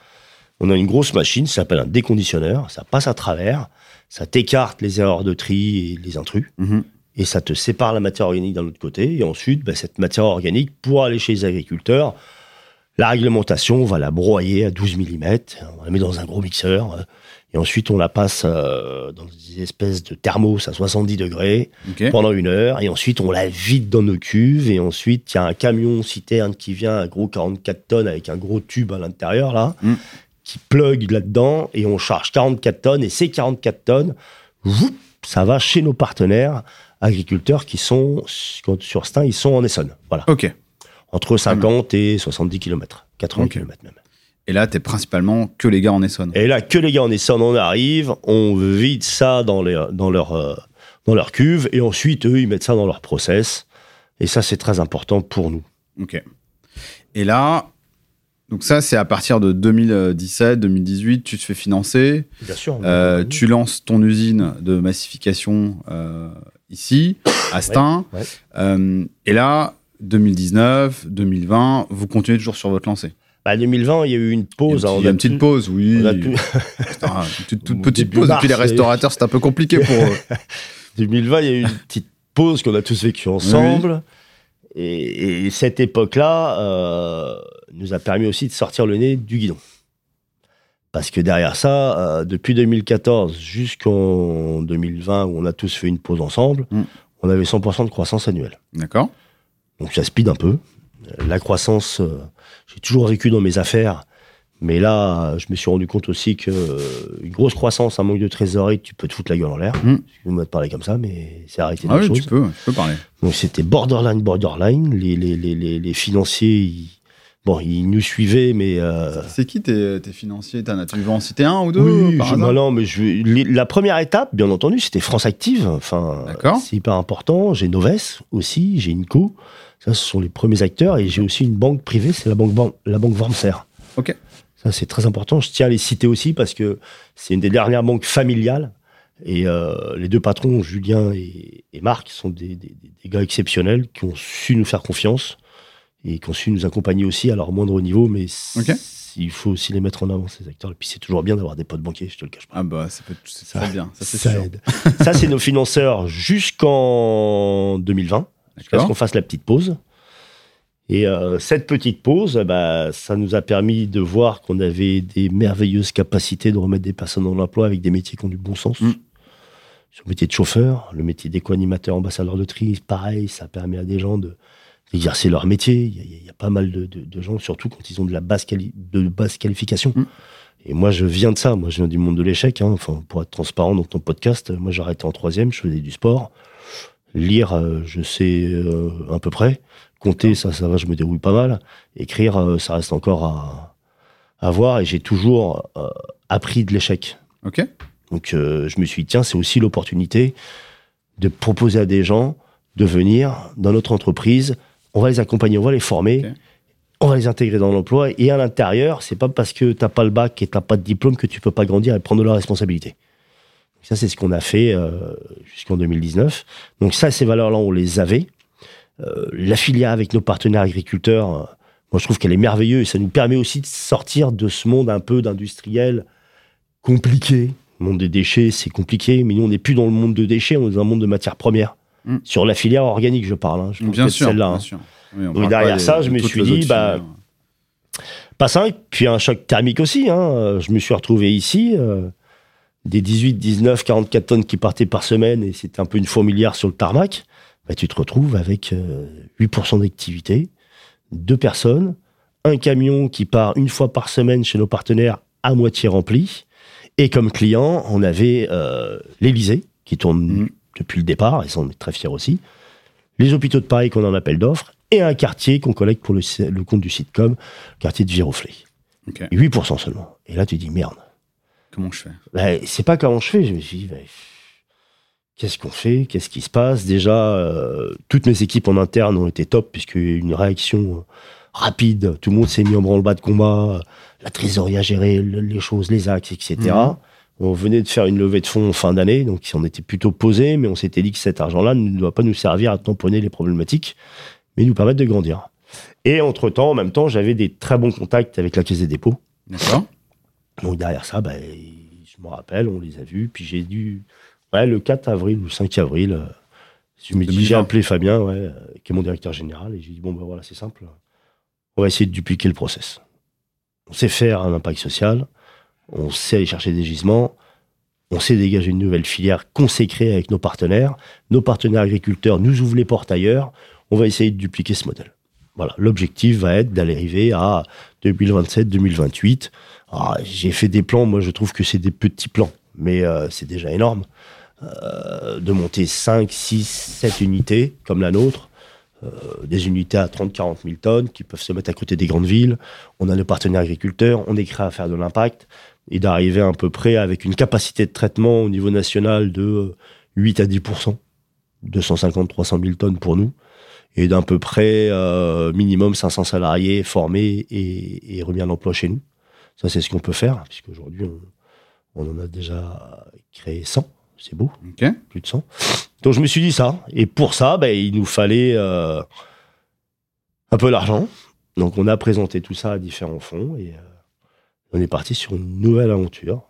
On a une grosse machine, ça s'appelle un déconditionneur, ça passe à travers, ça t'écarte les erreurs de tri et les intrus, Mhm. et ça te sépare la matière organique d'un autre côté, et ensuite, bah, cette matière organique, pour aller chez les agriculteurs, la réglementation, on va la broyer à 12 mm, on la met dans un gros mixeur, euh, et ensuite on la passe euh, dans des espèces de thermos à 70 degrés, pendant une heure. Et ensuite on la vide dans nos cuves. Et ensuite il y a un camion citerne qui vient un gros 44 tonnes avec un gros tube à l'intérieur là Mm. qui plug là-dedans. Et on charge 44 tonnes. Et ces 44 tonnes ça va chez nos partenaires agriculteurs qui sont sur sur Stein ils sont en Essonne. Voilà. Ok. entre 50 et 70 km 80 Ok. km même Et là, t'es principalement que les gars en Essonne. et là, que les gars en Essonne, on arrive, on vide ça dans, les, dans, leur, euh, dans leur cuve, et ensuite, eux, ils mettent ça dans leur process. Et ça, c'est très important pour nous. Ok. Et là, donc ça, c'est à partir de 2017, 2018, tu te fais financer. Bien sûr. Euh, tu lances ton usine de massification euh, ici, à Stein. ouais. Euh, et là, 2019, 2020, vous continuez toujours sur votre lancée. Bah, 2020, il y a eu une Il y a pause. une, hein, petite- il y a a une petite pu- pause, oui. Putain, une toute, petite pause. Et puis les restaurateurs, c'est un peu compliqué pour eux. 2020, il y a eu une petite pause qu'on a tous vécue ensemble. Et, et cette époque-là euh, nous a permis aussi de sortir le nez du guidon. Parce que derrière ça, euh, depuis 2014 jusqu'en 2020, où on a tous fait une pause ensemble, Mm. on avait 100% de croissance annuelle. D'accord. Donc ça speed un peu. La croissance, euh, j'ai toujours vécu dans mes affaires, mais là, je me suis rendu compte aussi que euh, une grosse croissance, un manque de trésorerie, tu peux te foutre la gueule en l'air. Mm. Excuse-moi de parler comme ça, mais c'est arrêté Ah oui, tu peux, tu peux parler. Donc c'était borderline, borderline. Les, les, les, les, les financiers, ils, bon, ils nous suivaient, mais euh, C'est qui tes, tes financiers T'en as- Tu veux en citer un ou deux oui, par je- bah non, mais je, les- la première étape, bien entendu, c'était France Active. Enfin, D'accord. c'est hyper important. J'ai Noves aussi, j'ai Inco. Ça, ce sont les premiers acteurs. Et j'ai aussi une banque privée, c'est la banque, Ban- la banque Wormser. Ok. Ça, c'est très important. Je tiens à les citer aussi parce que c'est une des dernières banques familiales. Et euh, les deux patrons, Julien et, et Marc, sont des, des- des gars exceptionnels qui ont su nous faire confiance et qui ont su nous accompagner aussi à leur moindre niveau. Mais il faut aussi les mettre en avant, ces acteurs. Et puis c'est toujours bien d'avoir des potes banquiers, je te le cache pas. Ah bah, ça peut- c'est très bien, ça c'est Ça. Ça, c'est nos financeurs jusqu'en 2020, jusqu'à ce qu'on fasse la petite pause? Et euh, cette petite pause, bah, ça nous a permis de voir qu'on avait des merveilleuses capacités de remettre des personnes dans l'emploi avec des métiers qui ont du bon sens. Mm. Sur le métier de chauffeur, le métier d'éco-animateur, ambassadeur de tri, pareil, ça permet à des gens de d'exercer leur métier. Il y, a, il y a pas mal de, de- de gens, surtout quand ils ont de la basse, quali- de basse qualification. Mm. Et moi, je viens de ça. Moi, je viens du monde de l'échec. hein. Enfin, pour être transparent dans ton podcast, moi, j'ai arrêté en troisième. Je faisais du sport. Lire, euh, je sais euh, à peu près. Compter, ça, ça va, je me débrouille pas mal. Écrire, euh, ça reste encore à, à voir. Et j'ai toujours appris de l'échec. Ok. Donc, je me suis dit, tiens, c'est aussi l'opportunité de proposer à des gens de venir dans notre entreprise. On va les accompagner, on va les former. On va les intégrer dans l'emploi et à l'intérieur, c'est pas parce que t'as pas le bac et t'as pas de diplôme que tu peux pas grandir et prendre de la responsabilité. Ça, c'est ce qu'on a fait euh, jusqu'en 2019. Donc ça, ces valeurs-là, on les avait. Euh, la filière avec nos partenaires agriculteurs, euh, moi, je trouve qu'elle est merveilleuse et ça nous permet aussi de sortir de ce monde un peu d'industriel compliqué. Le monde des déchets, c'est compliqué, mais nous, on n'est plus dans le monde de déchets, on est dans un monde de matières premières. Mm. Sur la filière organique, je parle. hein. Je Bien sûr, celle-là. bien hein. sûr. Oui, on Donc derrière ça, je me suis dit, bah, filières. Pas 5, puis un choc thermique aussi. Hein. Je me suis retrouvé ici, euh, des 18, 19, 44 tonnes qui partaient par semaine, et c'était un peu une fourmilière sur le tarmac. Bah, tu te retrouves avec euh, 8% d'activité, deux personnes, un camion qui part une fois par semaine chez nos partenaires à moitié rempli, et comme client, on avait euh, l'Elysée, qui tourne Mhm. depuis le départ, et ça on est très fiers aussi, les hôpitaux de Paris qu'on en appelle d'offres, et un quartier qu'on collecte pour le, le compte du sitcom, le quartier de Viroflay. Ok. 8% seulement. Et là, tu dis merde. Comment je fais? Ben, c'est pas comment je fais. Je me suis dit, ben, qu'est-ce qu'on fait? Qu'est-ce qui se passe? Déjà, euh, toutes mes équipes en interne ont été top, puisqu'il y a eu une réaction euh, rapide. Tout le monde s'est mis en branle-bas de combat. euh, La trésorerie gérer le- les choses, les axes, etc. Mhm. On venait de faire une levée de fonds en fin d'année, donc on était plutôt posé, mais on s'était dit que cet argent-là ne doit pas nous servir à tamponner les problématiques, mais nous permettre de grandir. Et entre-temps, en même temps, j'avais des très bons contacts avec la Caisse des dépôts. D'accord. Donc derrière ça, ben, je me rappelle, on les a vus. Puis j'ai dû, ouais, le 4 avril ou le 5 avril, euh, je me dis, 2020. j'ai appelé Fabien, ouais, euh, qui est mon directeur général, et j'ai dit bon ben voilà, c'est simple, on va essayer de dupliquer le process. On sait faire un impact social, on sait aller chercher des gisements, on sait dégager une nouvelle filière consacrée avec nos partenaires. Nos partenaires agriculteurs nous ouvrent les portes ailleurs. On va essayer de dupliquer ce modèle. Voilà, l'objectif va être d'aller arriver à 2027-2028. Ah, J'ai fait des plans, moi je trouve que c'est des petits plans, mais euh, c'est déjà énorme. Euh, de monter 5, 6, 7 unités comme la nôtre, euh, des unités à 30, 40 000 tonnes qui peuvent se mettre à côté des grandes villes. On a nos partenaires agriculteurs, on est créé à faire de l'impact et d'arriver à peu près avec une capacité de traitement au niveau national de euh, 8 à 10% 250, 300 000 tonnes pour nous et d'un peu près euh, minimum 500 salariés formés et, et remis à l'emploi chez nous. Ça, c'est ce qu'on peut faire, puisqu'aujourd'hui, on, on en a déjà créé 100. C'est beau, plus de 100. Donc, je me suis dit ça. Et pour ça, ben, il nous fallait euh, un peu d'argent. Donc, on a présenté tout ça à différents fonds et euh, on est parti sur une nouvelle aventure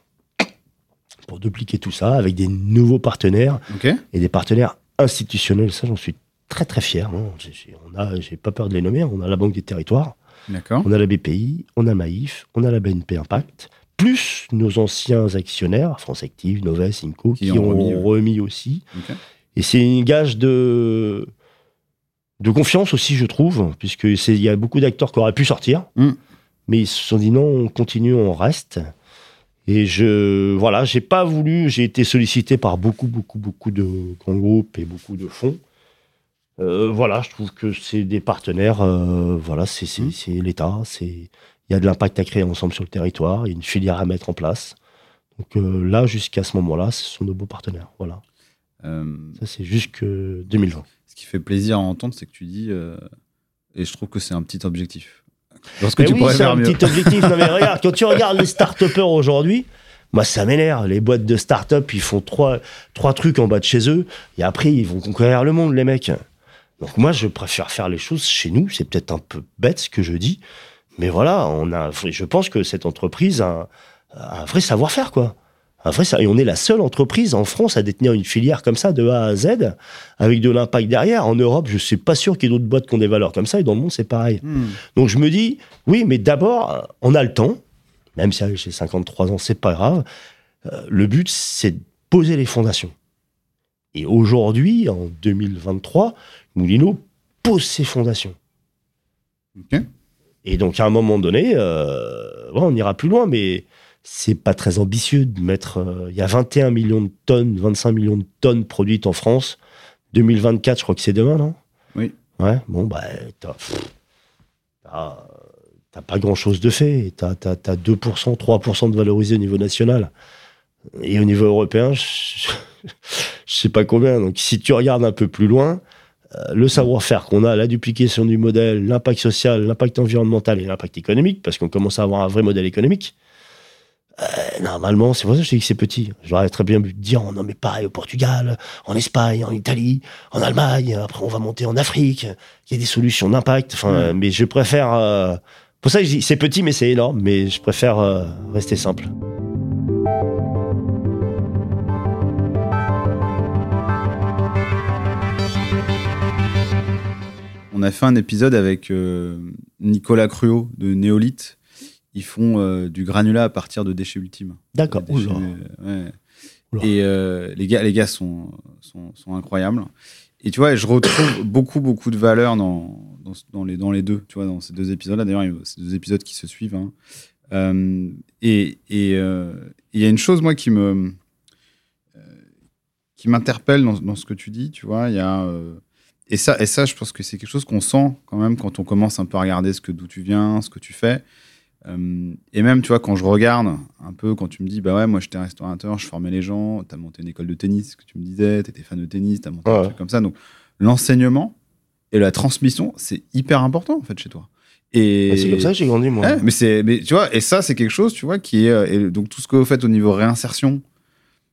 pour dupliquer tout ça avec des nouveaux partenaires et des partenaires institutionnels, ça j'en suis très très fier. hein. On a, j'ai pas peur de les nommer, hein. on a la Banque des Territoires, on a la BPI, on a Maïf, on a la BNP Impact, plus nos anciens actionnaires, France Active, Noves, Inco, Qui qui, ont ont remis, aussi. Et c'est une gage de, de confiance aussi, je trouve, puisque il y a beaucoup d'acteurs qui auraient pu sortir, Mm. mais ils se sont dit non, on continue, on reste. Et je, voilà, j'ai pas voulu, j'ai été sollicité par beaucoup, beaucoup, beaucoup de grands groupes et beaucoup de fonds. Euh, voilà, je trouve que c'est des partenaires, euh, voilà, c'est c'est- Mm. c'est l'État, c'est il y a de l'impact à créer ensemble sur le territoire, il y a une filière à mettre en place. Donc euh, là, jusqu'à ce moment-là, ce sont nos beaux partenaires. Voilà, ça c'est jusque 2020. ce qui fait plaisir à entendre, c'est que tu dis, et je trouve que c'est un petit objectif. Lorsque tu oui, pourrais c'est faire un mieux. petit objectif. Non, mais regarde, quand tu regardes les start-upers aujourd'hui, moi, ça m'énerve. Les boîtes de start-up, ils font trois, trois trucs en bas de chez eux, et après, ils vont conquérir le monde, les mecs. Donc, moi, je préfère faire les choses chez nous. C'est peut-être un peu bête ce que je dis, mais voilà, on a, je pense que cette entreprise a, a un vrai savoir-faire, quoi. Un vrai, et on est la seule entreprise en France à détenir une filière comme ça de A à Z, avec de l'impact derrière. En Europe, je suis pas sûr qu'il y ait d'autres boîtes qui ont des valeurs comme ça, et dans le monde, c'est pareil. Hmm. Donc je me dis, oui, mais d'abord, on a le temps, même si j'ai 53 ans, c'est pas grave. Euh, le but, c'est de poser les fondations. Et aujourd'hui, en 2023, Moulineau pose ses fondations. Et donc, à un moment donné, euh, ouais, on ira plus loin, mais c'est pas très ambitieux de mettre. euh, Il y a 21 millions de tonnes, 25 millions de tonnes produites en France. 2024, je crois que c'est demain, non? Oui. Ouais, bon, bah, t'as. pas grand chose de fait. T'as as, 2%, 3% de valorisé au niveau national. Et au niveau européen, je, je sais pas combien. Donc, si tu regardes un peu plus loin, le savoir-faire qu'on a, la duplication du modèle, l'impact social, l'impact environnemental et l'impact économique, parce qu'on commence à avoir un vrai modèle économique. euh, normalement, c'est pour ça que je dis que c'est petit. J'aurais très bien pu dire, non mais pareil au Portugal, en Espagne, en Italie, en Allemagne, après on va monter en Afrique, il y a des solutions d'impact. Enfin, Mm. euh, mais je préfère... euh, pour ça que je dis, c'est petit mais c'est énorme, mais je préfère euh, rester simple. On a fait un épisode avec euh, Nicolas Cruot de Néolith. Ils font euh, du granulat à partir de déchets ultimes. D'accord. Euh, ouais. Et les gars, les gars sont, sont, sont incroyables. Et tu vois, je retrouve beaucoup, beaucoup de valeur dans, dans, dans les, dans les deux, tu vois, dans ces deux épisodes-là. D'ailleurs, ces deux épisodes qui se suivent. hein. Euh, et et, euh, il y a une chose, moi, qui me euh, qui m'interpelle dans, dans ce que tu dis, tu vois. Il y a et ça, et ça, je pense que c'est quelque chose qu'on sent quand même quand on commence un peu à regarder ce que d'où tu viens, ce que tu fais. Euh, et même, tu vois, quand je regarde un peu, quand tu me dis, bah ouais, moi j'étais restaurateur, je formais les gens, t'as monté une école de tennis, ce que tu me disais, t'étais fan de tennis, t'as monté un Ouais. truc comme ça. Donc, l'enseignement et la transmission, c'est hyper important en fait chez toi. Et Bah, C'est comme ça que j'ai grandi, moi. Ouais, mais c'est, mais tu vois, et ça, c'est quelque chose, tu vois, qui est, euh, et donc tout ce que vous faites au niveau réinsertion,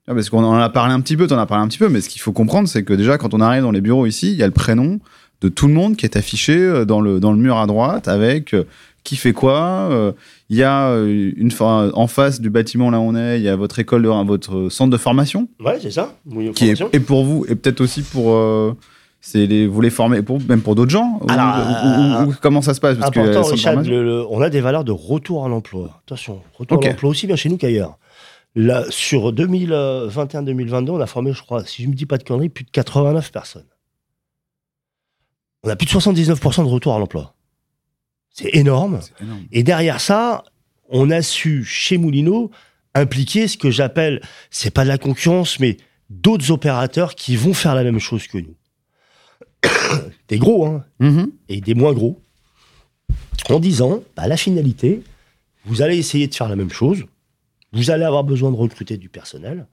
parce qu'on en a parlé un petit peu, t'en as parlé un petit peu, mais ce qu'il faut comprendre, c'est que déjà, quand on arrive dans les bureaux ici, il y a le prénom de tout le monde qui est affiché euh, dans le, dans le mur à droite avec euh, qui fait quoi. euh, Il y a une, en face du bâtiment là où on est, il y a votre école, de, votre centre de formation Ouais, c'est ça. Qui est et pour vous et peut-être aussi pour euh, c'est les, vous les formez pour même pour d'autres gens ou- Alors, ou- ou- ou comment ça se passe parce Important, Richard, formation- le- le- on a des valeurs de retour à l'emploi. Attention, retour à l'emploi aussi bien chez nous qu'ailleurs. Là, sur 2021-2022, on a formé, je crois, si je ne me dis pas de conneries, plus de 89 personnes. On a plus de 79% de retour à l'emploi. C'est énorme. Et derrière ça, on a su, chez Moulineau, impliquer ce que j'appelle, c'est pas de la concurrence, mais d'autres opérateurs qui vont faire la même chose que nous. des gros, hein, Mhm. et des moins gros, en disant, bah, la finalité, vous allez essayer de faire la même chose, vous allez avoir besoin de recruter du personnel.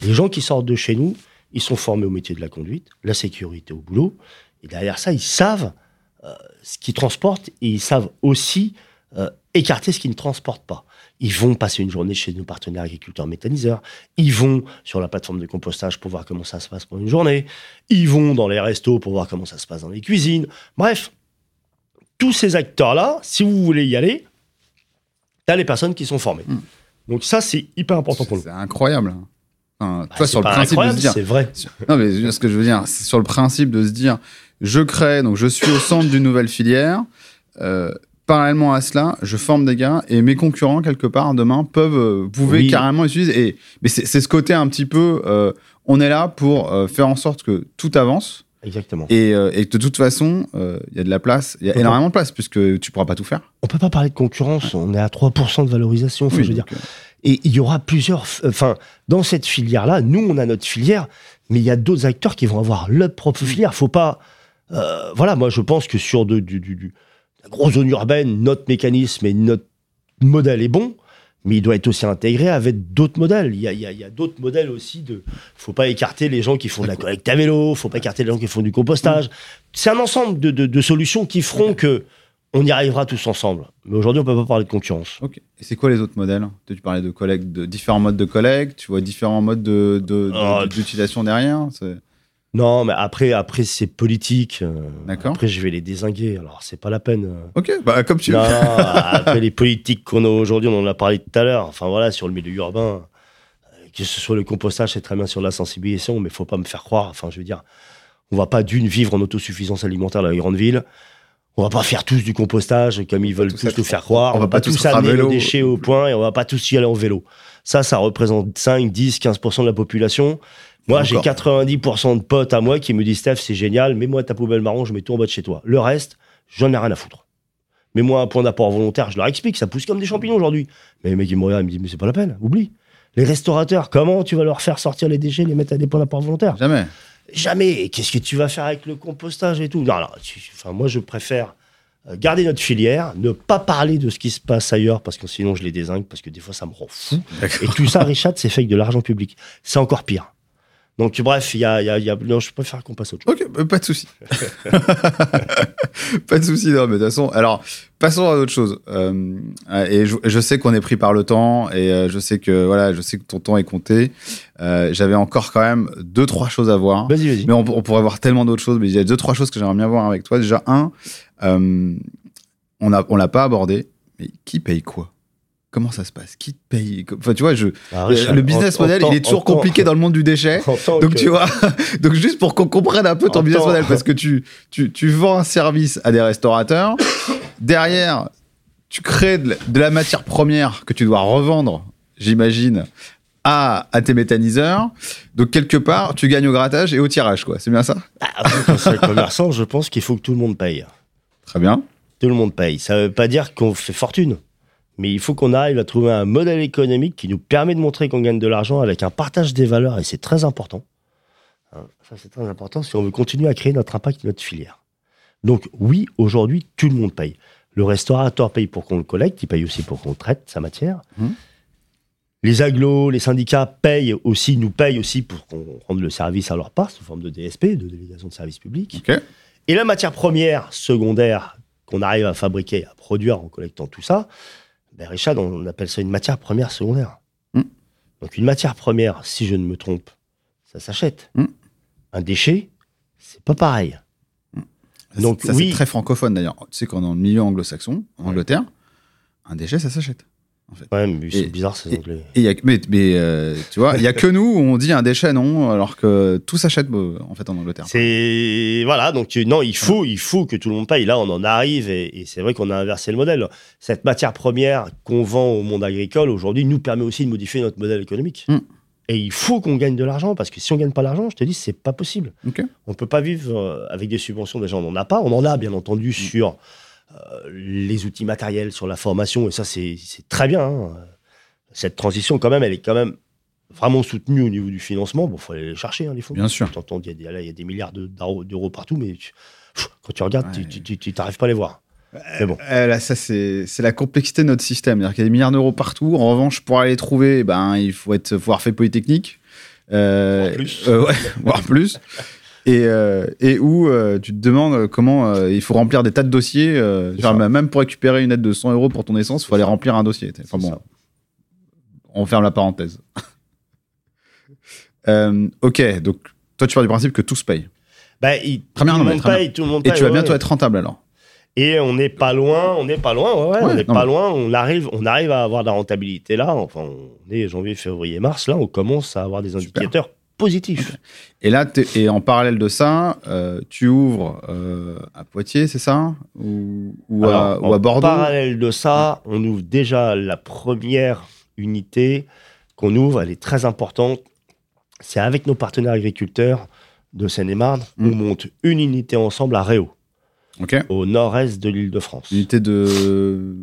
Les gens qui sortent de chez nous, ils sont formés au métier de la conduite, la sécurité au boulot, et derrière ça, ils savent euh, ce qu'ils transportent, et ils savent aussi euh, écarter ce qu'ils ne transportent pas. Ils vont passer une journée chez nos partenaires agriculteurs méthaniseurs. Ils vont sur la plateforme de compostage pour voir comment ça se passe pour une journée. Ils vont dans les restos pour voir comment ça se passe dans les cuisines. Bref, tous ces acteurs-là, si vous voulez y aller, t'as les personnes qui sont formées. Mm. Donc ça, c'est hyper important pour nous. C'est incroyable. Enfin, Bah, toi, sur le principe de se dire. C'est vrai. Non, mais ce que je veux dire, c'est sur le principe de se dire, je crée, donc je suis au centre d'une nouvelle filière. euh, parallèlement à cela, je forme des gars et mes concurrents quelque part demain peuvent, euh, pouvaient Oui. carrément utiliser. Et mais c'est c'est ce côté un petit peu, euh, on est là pour euh, faire en sorte que tout avance Exactement. et, euh, et de toute façon, euh, il y a de la place, il y a énormément de place puisque tu pourras pas tout faire. On peut pas parler de concurrence. On est à 3% de valorisation. Oui, je veux dire. euh, Et il y aura plusieurs. f- Enfin, dans cette filière-là, nous, on a notre filière, mais il y a d'autres acteurs qui vont avoir leur propre filière. Faut pas. euh, voilà, moi, je pense que sur de, du, du- du- la grosse zone urbaine, notre mécanisme et notre modèle est bon, mais il doit être aussi intégré avec d'autres modèles. Il y a, il y d'autres modèles aussi de. Faut pas écarter les gens qui font de la collecte à vélo. Faut pas écarter les gens qui font du compostage. C'est un ensemble de, de- de solutions qui feront que on y arrivera tous ensemble. Mais aujourd'hui, on peut pas parler de concurrence. Ok. Et c'est quoi les autres modèles? Tu parlais de collecte, de différents modes de collecte. Tu vois différents modes de, de- de- Ah, d'utilisation derrière. Non, mais après, après c'est politique. euh, D'accord. Après, je vais les désinguer. Alors, c'est pas la peine. euh. Ok, bah comme tu Non, veux. après, les politiques qu'on a aujourd'hui, on en a parlé tout à l'heure. Enfin, voilà, sur le milieu urbain, euh, que ce soit le compostage, c'est très bien sur la sensibilisation, mais faut pas me faire croire. Enfin, je veux dire, on va pas d'une vivre en autosuffisance alimentaire dans les grandes villes. On va pas faire tous du compostage comme ils veulent tous nous faire croire. on On va pas pas tous amener nos déchets au point et on va pas tous y aller en vélo. Ça, ça représente 5, 10, 15% de la population. Moi, j'ai Encore. 90% de potes à moi qui me disent Steph, c'est génial, mets-moi ta poubelle marron, je mets tout en bas de chez toi. Le reste, j'en ai rien à foutre. Mets-moi un point d'apport volontaire, je leur explique, ça pousse comme des champignons aujourd'hui. Mais les mecs, ils me regardent, ils me disent, mais c'est pas la peine, oublie. Les restaurateurs, comment tu vas leur faire sortir les déchets, les mettre à des points d'apport volontaire Jamais. Jamais. Qu'est-ce que tu vas faire avec le compostage et tout? Non, non, tu- enfin, moi, je préfère euh, garder notre filière, ne pas parler de ce qui se passe ailleurs, parce que sinon, je les désingue, parce que des fois, ça me rend fou. Et tout ça, Richard, c'est fait avec de l'argent public. C'est encore pire. Donc, bref, il y a, y a- y a- non, je préfère qu'on passe à autre chose. Ok, euh, pas de souci. pas de souci, non, mais de toute façon, alors, passons à autre chose. Euh, et je, je sais qu'on est pris par le temps, et euh, je sais que, voilà, je sais que ton temps est compté. Euh, J'avais encore quand même deux, trois choses à voir. Vas-y, vas-y. Mais on, on pourrait voir tellement d'autres choses, mais il y a deux, trois choses que j'aimerais bien voir avec toi. Déjà, un, euh, on a, on l'a pas abordé, mais qui paye quoi? Comment ça se passe? Qui paye? Enfin, tu vois, je, Ah, Richard, le business en- model, il est toujours en compliqué dans le monde du déchet. Donc que- tu vois, donc juste pour qu'on comprenne un peu ton business model, parce que tu, tu, tu vends un service à des restaurateurs, derrière, tu crées de la, de la matière première que tu dois revendre, j'imagine, à, à tes méthaniseurs. Donc quelque part, tu gagnes au grattage et au tirage, quoi. C'est bien ça? Ah, un commerçant, je pense qu'il faut que tout le monde paye. Très bien. Tout le monde paye. Ça veut pas dire qu'on fait fortune. Mais il faut qu'on arrive à trouver un modèle économique qui nous permet de montrer qu'on gagne de l'argent avec un partage des valeurs, et c'est très important. Hein, ça, c'est très important si on veut continuer à créer notre impact et notre filière. Donc, oui, aujourd'hui, tout le monde paye. Le restaurateur paye pour qu'on le collecte, il paye aussi pour qu'on traite sa matière. Mhm. Les agglos, les syndicats payent aussi, nous payent aussi pour qu'on rende le service à leur part, sous forme de DSP, de délégation de service public. Et la matière première secondaire qu'on arrive à fabriquer, à produire en collectant tout ça, ben Richard, on appelle ça une matière première secondaire. Mm. Donc une matière première, si je ne me trompe, ça s'achète. Mm. Un déchet, c'est pas pareil. Ça, Donc, ça, oui. c'est très francophone d'ailleurs. Tu sais qu'en milieu anglo-saxon, en. Angleterre, un déchet, ça s'achète. Ouais, mais c'est bizarre, ces Anglais. Et il y a, mais mais, euh, tu vois, il y a que nous où on dit un déchet non, alors que tout s'achète euh, en fait en Angleterre. C'est voilà, donc euh, non, il faut, il faut que tout le monde paye. Là, on en arrive et, et c'est vrai qu'on a inversé le modèle. Cette matière première qu'on vend au monde agricole aujourd'hui nous permet aussi de modifier notre modèle économique. Mm. Et il faut qu'on gagne de l'argent parce que si on gagne pas l'argent, je te dis, c'est pas possible. On peut pas vivre avec des subventions. Déjà, on n'en a pas. On en a bien entendu sur euh, les outils matériels, sur la formation et ça, c'est c'est très bien. hein. Cette transition, quand même, elle est quand même vraiment soutenue au niveau du financement. Bon, faut aller les chercher, hein, les fonds. Bien sûr. T'entends, il y a des, là, il y a des milliards de- d'euros partout, mais tu- pff, quand tu regardes, Ouais. tu- n'arrives pas à les voir. Mais bon. Euh, là, ça c'est c'est la complexité de notre système. C'est-à-dire qu'il y a des milliards d'euros partout. En revanche, pour aller les trouver, ben il faut être faut avoir fait polytechnique. Euh, Voire plus. euh, ouais, voire plus. Et, euh, et où euh, tu te demandes comment euh, il faut remplir des tas de dossiers. genre, même pour récupérer une aide de 100 euros pour ton essence, il faut aller remplir un dossier. Enfin bon, ça. on ferme la parenthèse. Ok, donc toi tu pars du principe que tout se paye. Bah, il- Très bien, tout non, le très paye, tout le monde Et paye. tu vas ouais, bientôt ouais. être rentable alors. Et on n'est pas loin, on n'est pas loin, ouais, on n'est pas mais- loin, on arrive, on arrive à avoir de la rentabilité là. Enfin, on est janvier, février, mars, là, on commence à avoir des Super. Positifs. Et là, et en parallèle de ça, euh, tu ouvres euh, à Poitiers, c'est ça? Ou, ou à, ou à en Bordeaux? parallèle de ça, on ouvre déjà la première unité qu'on ouvre, elle est très importante. C'est avec nos partenaires agriculteurs de Seine-et-Marne, Mm. on monte une unité ensemble à Réau, au nord-est de l'île de France. Unité de.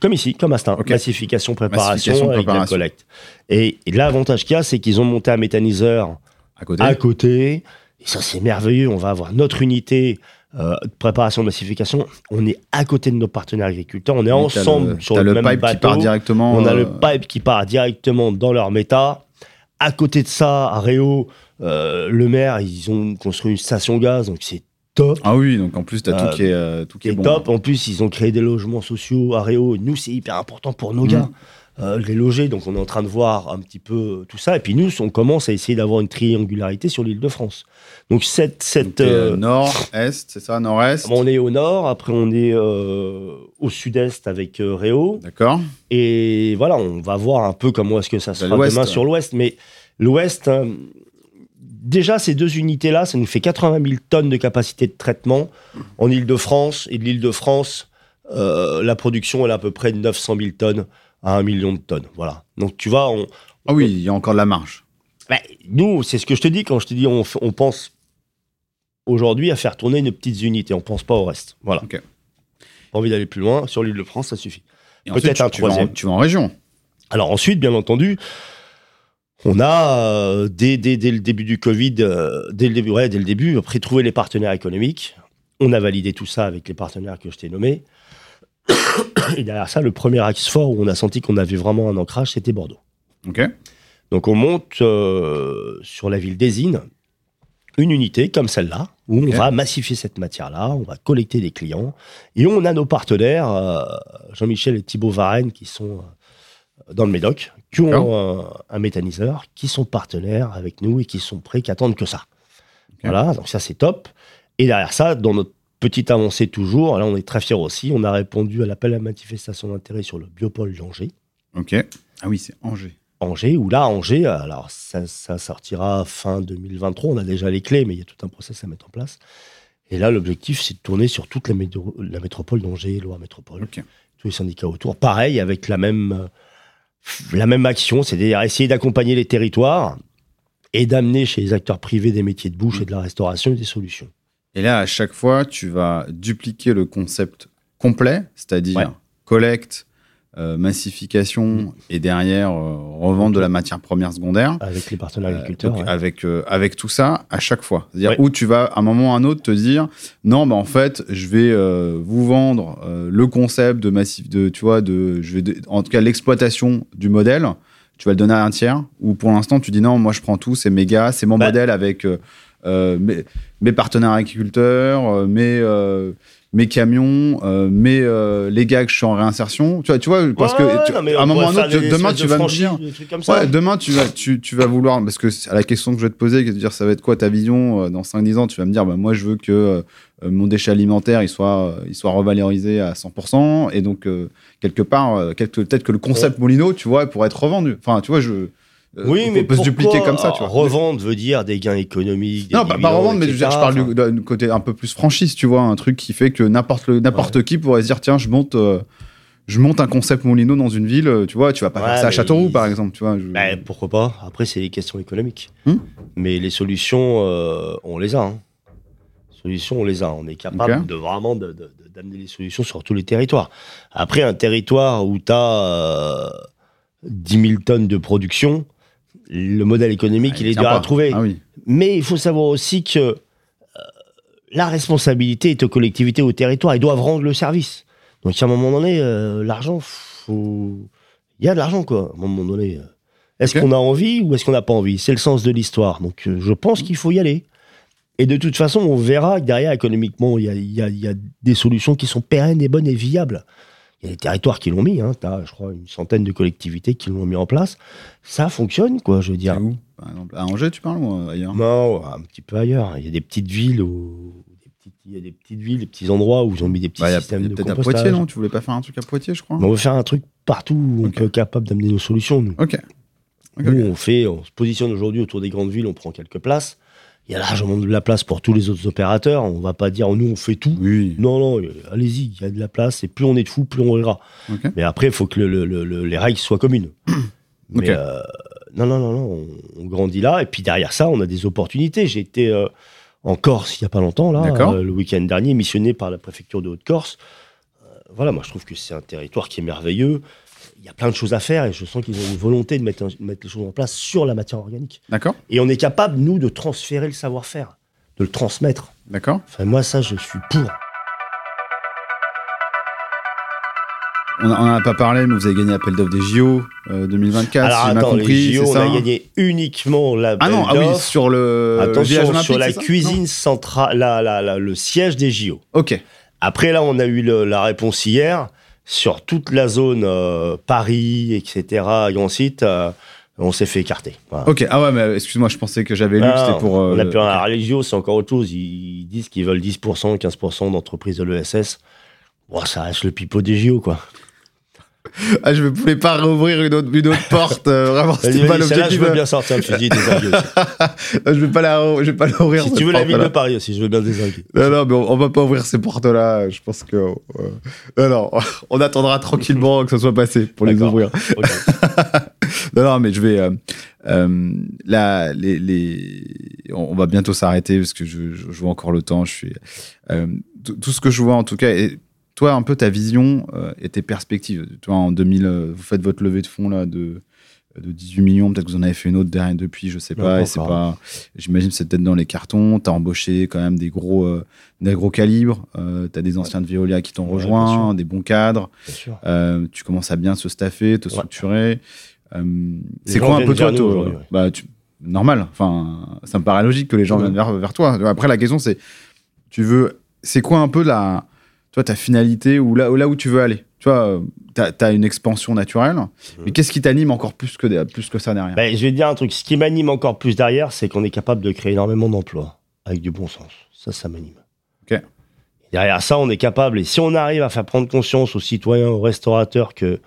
Comme ici, comme Astin. Ok. Massification, préparation Massification, préparation. collecte. Et, et l'avantage qu'il y a, c'est qu'ils ont monté un méthaniseur À côté. à côté. Et ça, c'est merveilleux. On va avoir notre unité euh, de préparation de massification. On est à côté de nos partenaires agriculteurs. On est Et ensemble le, sur le, le même pipe bateau. qui part directement. On a le euh, pipe qui part directement dans leur méta. À côté de ça, à Réau, euh, le maire, ils ont construit une station gaz, donc c'est top. Ah oui, donc en plus, t'as Euh, tout qui est, euh, tout qui est est bon. top. En plus, ils ont créé des logements sociaux à Réau. Nous, c'est hyper important pour nos Mhm. gars. euh, les loger, donc on est en train de voir un petit peu tout ça. Et puis nous, on commence à essayer d'avoir une triangularité sur l'île de France. Donc cette, euh, euh, nord, est, c'est ça, nord-est? on est au nord, après on est euh, au sud-est avec euh, Réau. D'accord. Et voilà, on va voir un peu comment est-ce que ça Vers sera demain sur l'ouest. Mais l'ouest, hein, déjà ces deux unités-là, ça nous fait 80 000 tonnes de capacité de traitement en Ile-de-France. Et de l'Île-de-France, euh, la production elle est à peu près de 900 000 tonnes à 1 million de tonnes. Voilà. Donc tu vois, on, Ah oui, il y a encore de la marge. bah, nous, c'est ce que je te dis quand je te dis on, pense aujourd'hui à faire tourner nos petites unités. On pense pas au reste. Voilà. Ok. Pas envie d'aller plus loin. Sur l'Île-de-France, ça suffit. Peut-être un tu- tu vas en- troisième. Tu vas en région. Alors ensuite, bien entendu, on a euh, dès, dès- dès le début du Covid, euh, dès le début, ouais, dès le début, après trouver les partenaires économiques. On a validé tout ça avec les partenaires que je t'ai nommés. Et derrière ça, le premier axe fort où on a senti qu'on avait vraiment un ancrage, c'était Bordeaux. Ok. Donc on monte euh, sur la ville d'Ésine une unité comme celle-là, où on va massifier cette matière-là, on va collecter des clients, et on a nos partenaires, Jean-Michel et Thibaut Varenne, qui sont dans le Médoc, qui ont un, un méthaniseur, qui sont partenaires avec nous et qui sont prêts, qui attendent que ça. Voilà, donc ça c'est top. Et derrière ça, dans notre petite avancée toujours, là on est très fiers aussi, on a répondu à l'appel à manifestation d'intérêt sur le biopôle d'Angers. Ok. Ah oui, c'est Angers. Angers, où là, Angers, alors ça, ça sortira fin 2023, on a déjà les clés, mais il y a tout un process à mettre en place. Et là, l'objectif, c'est de tourner sur toute la, métro- la métropole d'Angers, Loire Métropole, tous les syndicats autour. Pareil, avec la même, la même action, c'est-à-dire essayer d'accompagner les territoires et d'amener chez les acteurs privés des métiers de bouche et de la restauration des solutions. Et là, à chaque fois, tu vas dupliquer le concept complet, c'est-à-dire Ouais. collecte, massification et derrière euh, revente de la matière première secondaire. Avec les partenaires Euh, agriculteurs. donc ouais. avec, euh, avec tout ça à chaque fois. C'est-à-dire Ouais. où tu vas à un moment ou à un autre te dire non, bah en fait, je vais euh, vous vendre euh, le concept de massif, de, tu vois, de, je vais de- en tout cas l'exploitation du modèle. Tu vas le donner à un tiers ou pour l'instant tu dis non, moi je prends tout, c'est gars, c'est mon Bah. modèle avec euh, euh, mes, mes partenaires agriculteurs, euh, mes, euh, mes camions, euh, mes, euh, les gars que je suis en réinsertion. Tu vois, tu vois parce Ouais, que tu- non, à un moment ou un autre, demain tu de vas me dire. Ouais, demain, tu vas, tu, tu vas vouloir, parce que à la question que je vais te poser, de dire ça va être quoi ta vision euh, dans 5-10 ans, tu vas me dire, bah, moi, je veux que euh, mon déchet alimentaire, il soit, euh, il soit revalorisé à 100%, et donc, euh, quelque part, euh, quelque- peut-être que le concept Molino, tu vois, pourrait être revendu. Enfin, tu vois, je. Euh, Oui, on mais peut se dupliquer pourquoi comme ça, tu vois. Revendre veut dire des gains économiques. des Non, pas, pas dividendes, revendre, mais je, veux dire, je parle d'un côté un peu plus franchise, tu vois, un truc qui fait que n'importe qui pourrait se dire, tiens, je monte, euh, je monte un concept Molino dans une ville, euh, tu vois, tu vas pas Ouais, faire ça à Châteauroux, il- par exemple, tu vois. je- Bah, pourquoi pas Après, c'est les questions économiques. Hmm. Mais les solutions, euh, on les a. hein. Solutions, on les a. On est capable de vraiment de- de- de- d'amener les solutions sur tous les territoires. Après, un territoire où tu as 10 000 tonnes de production, le modèle économique, Ah, il est dur à trouver. Ah oui. Mais il faut savoir aussi que euh, la responsabilité est aux collectivités, aux territoires. Ils doivent rendre le service. Donc, à un moment donné, euh, l'argent, faut... il y a de l'argent, quoi, à un moment donné. Est-ce qu'on a envie ou est-ce qu'on n'a pas envie? C'est le sens de l'histoire. Donc, euh, je pense qu'il faut y aller. Et de toute façon, on verra que derrière, économiquement, il y y a des solutions qui sont pérennes et bonnes et viables. Il y a des territoires qui l'ont mis. Hein. Tu as, je crois, une centaine de collectivités qui l'ont mis en place. Ça fonctionne, quoi, je veux dire. Où? Par exemple, à Angers, tu parles ou ailleurs? Non, un petit peu ailleurs. Il y a des petites villes, où, il y a des petites villes, des petits endroits où ils ont mis des petits Bah, y a systèmes de peut-être à. Poitiers, non? Tu voulais pas faire un truc à Poitiers, je crois? Mais on veut faire un truc partout où on Ok. peut être capable d'amener nos solutions. Nous, Ok. Nous, on fait, on se positionne aujourd'hui autour des grandes villes, on prend quelques places. Il y a largement de la place pour tous les autres opérateurs. On va pas dire nous on fait tout. Oui. Non, non, allez-y, il y a de la place. Et plus on est de fous, plus on rira. Mais après, il faut que le- le- le- le- les règles soient communes. Mais euh, non, non, non, non, on, on grandit là. Et puis derrière ça, on a des opportunités. J'ai été euh, en Corse il y a pas longtemps, là, euh, le week-end dernier, missionné par la préfecture de Haute-Corse. Voilà, moi je trouve que c'est un territoire qui est merveilleux. Il y a plein de choses à faire et je sens qu'ils ont une volonté de mettre, les choses en place sur la matière organique. D'accord. Et on est capable, nous, de transférer le savoir-faire, de le transmettre. D'accord. Enfin, moi, ça, je suis pour. On n'en a pas parlé, mais vous avez gagné l'appel d'offres des JO euh, 2024, Alors si attends, compris, les JO, on ça a gagné uniquement la Ah non, ah oui, sur le, Attention, sur la cuisine centrale, la- la- la- le siège des JO. Ok. Après, là, on a eu le- la réponse hier sur toute la zone euh, Paris, etc., Grand Site. euh, on s'est fait écarter. Voilà. Ok. Ah ouais, mais excuse-moi, je pensais que j'avais lu que c'était pour. euh, on a rien. Alors, les JO, c'est encore autre chose. Ils, ils disent qu'ils veulent 10%, 15% d'entreprises de l'ESS. Bon, ça reste le pipeau des JO, quoi. Ah, je ne voulais pas rouvrir une autre, une autre porte. euh, vraiment, c'était pas celle-là, je l'objectif. veux euh, bien sortir aussi. je vais pas la, je vais pas l'ouvrir. Si tu veux la ville de. Paris aussi, je veux bien désinguer. Non, non, mais on, on va pas ouvrir ces portes-là. Je pense que. euh, non, non, on attendra tranquillement que ça soit passé pour les ouvrir. Non, non, mais je vais. euh, là, les, les, on va bientôt s'arrêter parce que je, je, je vois encore le temps. Je suis. tout tout ce que je vois en tout cas. Et toi, un peu ta vision euh, et tes perspectives. Toi, en 2000, euh, vous faites votre levée de fonds là de de 18 millions, peut-être que vous en avez fait une autre derrière depuis, je sais Non, pas, pas et c'est pas, j'imagine que c'est peut-être dans les cartons, t'as embauché quand même des gros, euh, des gros calibres, euh, t'as des anciens de Veolia qui t'ont Ouais, rejoint, des bons cadres, tu commences à bien se staffer, te structurer. C'est quoi un peu toi, toi, ouais. bah, tu- normal. Enfin, ça me paraît logique que les gens viennent vers, vers toi. Après, la question c'est, tu veux, c'est quoi un peu la, toi, ta finalité ou là, là où tu veux aller. Tu vois, t'as as une expansion naturelle, mais qu'est-ce qui t'anime encore plus que plus que ça derrière? Ben, je vais te dire un truc. Ce qui m'anime encore plus derrière, c'est qu'on est capable de créer énormément d'emplois avec du bon sens. Ça, ça m'anime. Ok. Et derrière ça, on est capable. Et si on arrive à faire prendre conscience aux citoyens, aux restaurateurs que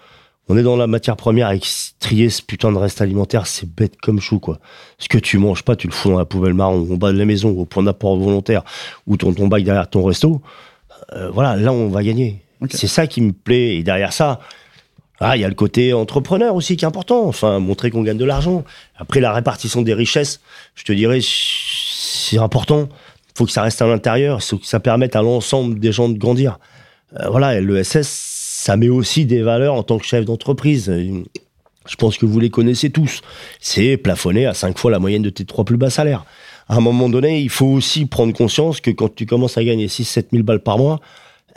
on est dans la matière première et trier ce putain de reste alimentaire, c'est bête comme chou, quoi. Ce que tu manges pas, tu le fous dans la poubelle marron, au bas de la maison, au point d'apport volontaire, ou ton, ton bac derrière ton resto. Euh, voilà, là, on va gagner. C'est ça qui me plaît. Et derrière ça, ah, il y a le côté entrepreneur aussi qui est important. Enfin, montrer qu'on gagne de l'argent. Après, la répartition des richesses, je te dirais, c'est important. Il faut que ça reste à l'intérieur. Il faut que ça permette à l'ensemble des gens de grandir. Euh, voilà, et l'ESS, ça met aussi des valeurs en tant que chef d'entreprise. Je pense que vous les connaissez tous. C'est plafonner à cinq fois la moyenne de tes trois plus bas salaires. À un moment donné, il faut aussi prendre conscience que quand tu commences à gagner 6-7 000 balles par mois,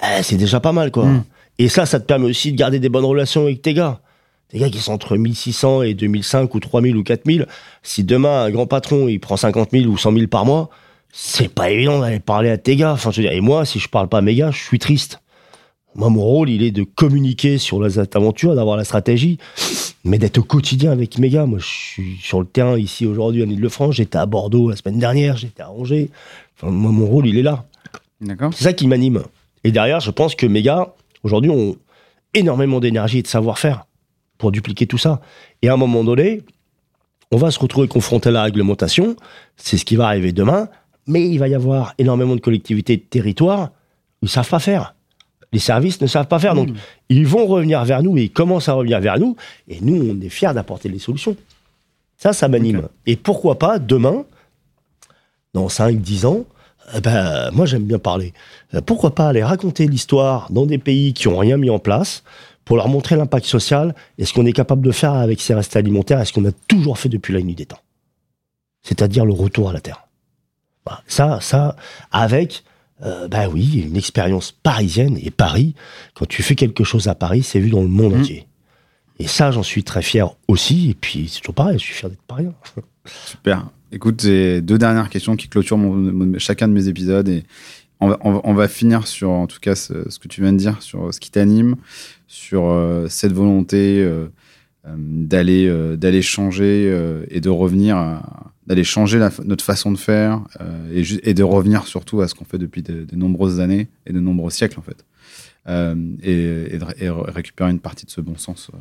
eh, c'est déjà pas mal, quoi. Mm. Et ça, ça te permet aussi de garder des bonnes relations avec tes gars. Tes gars qui sont entre 1600 et 2005 ou 3000 ou 4000. Si demain, un grand patron, il prend 50 000 ou 100 000 par mois, c'est pas évident d'aller parler à tes gars. Enfin, je veux dire, et moi, si je parle pas à mes gars, je suis triste. Moi, mon rôle, il est de communiquer sur les aventures, d'avoir la stratégie, mais d'être au quotidien avec mes gars. Moi, je suis sur le terrain ici aujourd'hui en Ile-de-France. J'étais à Bordeaux la semaine dernière, j'étais à Angers. Enfin, moi, mon rôle, il est là. D'accord. C'est ça qui m'anime. Et derrière, je pense que mes gars, aujourd'hui, ont énormément d'énergie et de savoir-faire pour dupliquer tout ça. Et à un moment donné, on va se retrouver confronté à la réglementation. C'est ce qui va arriver demain. Mais il va y avoir énormément de collectivités de territoires où ils ne savent pas faire. Les services ne savent pas faire. Donc, ils vont revenir vers nous et ils commencent à revenir vers nous. Et nous, on est fiers d'apporter les solutions. Ça, ça m'anime. Et pourquoi pas, demain, dans 5-10 ans, eh ben, moi, j'aime bien parler. Euh, Pourquoi pas aller raconter l'histoire dans des pays qui n'ont rien mis en place pour leur montrer l'impact social et ce qu'on est capable de faire avec ces restes alimentaires? Et ce qu'on a toujours fait depuis la nuit des temps? C'est-à-dire le retour à la terre. Voilà. Ça, ça, avec, euh, bah oui, une expérience parisienne et Paris, quand tu fais quelque chose à Paris, c'est vu dans le monde Mhm. entier. Et ça, j'en suis très fier aussi. Et puis, c'est toujours pareil, je suis fier d'être parisien. Super. Écoute, j'ai deux dernières questions qui clôturent mon- mon- chacun de mes épisodes et on va, on va- on va finir sur, en tout cas, ce, ce que tu viens de dire, sur ce qui t'anime, sur euh, cette volonté euh, d'aller euh, d'aller changer euh, et de revenir à- d'aller changer la- notre façon de faire euh, et, de revenir surtout à ce qu'on fait depuis de, de nombreuses années et de nombreux siècles en fait. Euh, et, et de ré- et ré- récupérer une partie de ce bon sens. euh.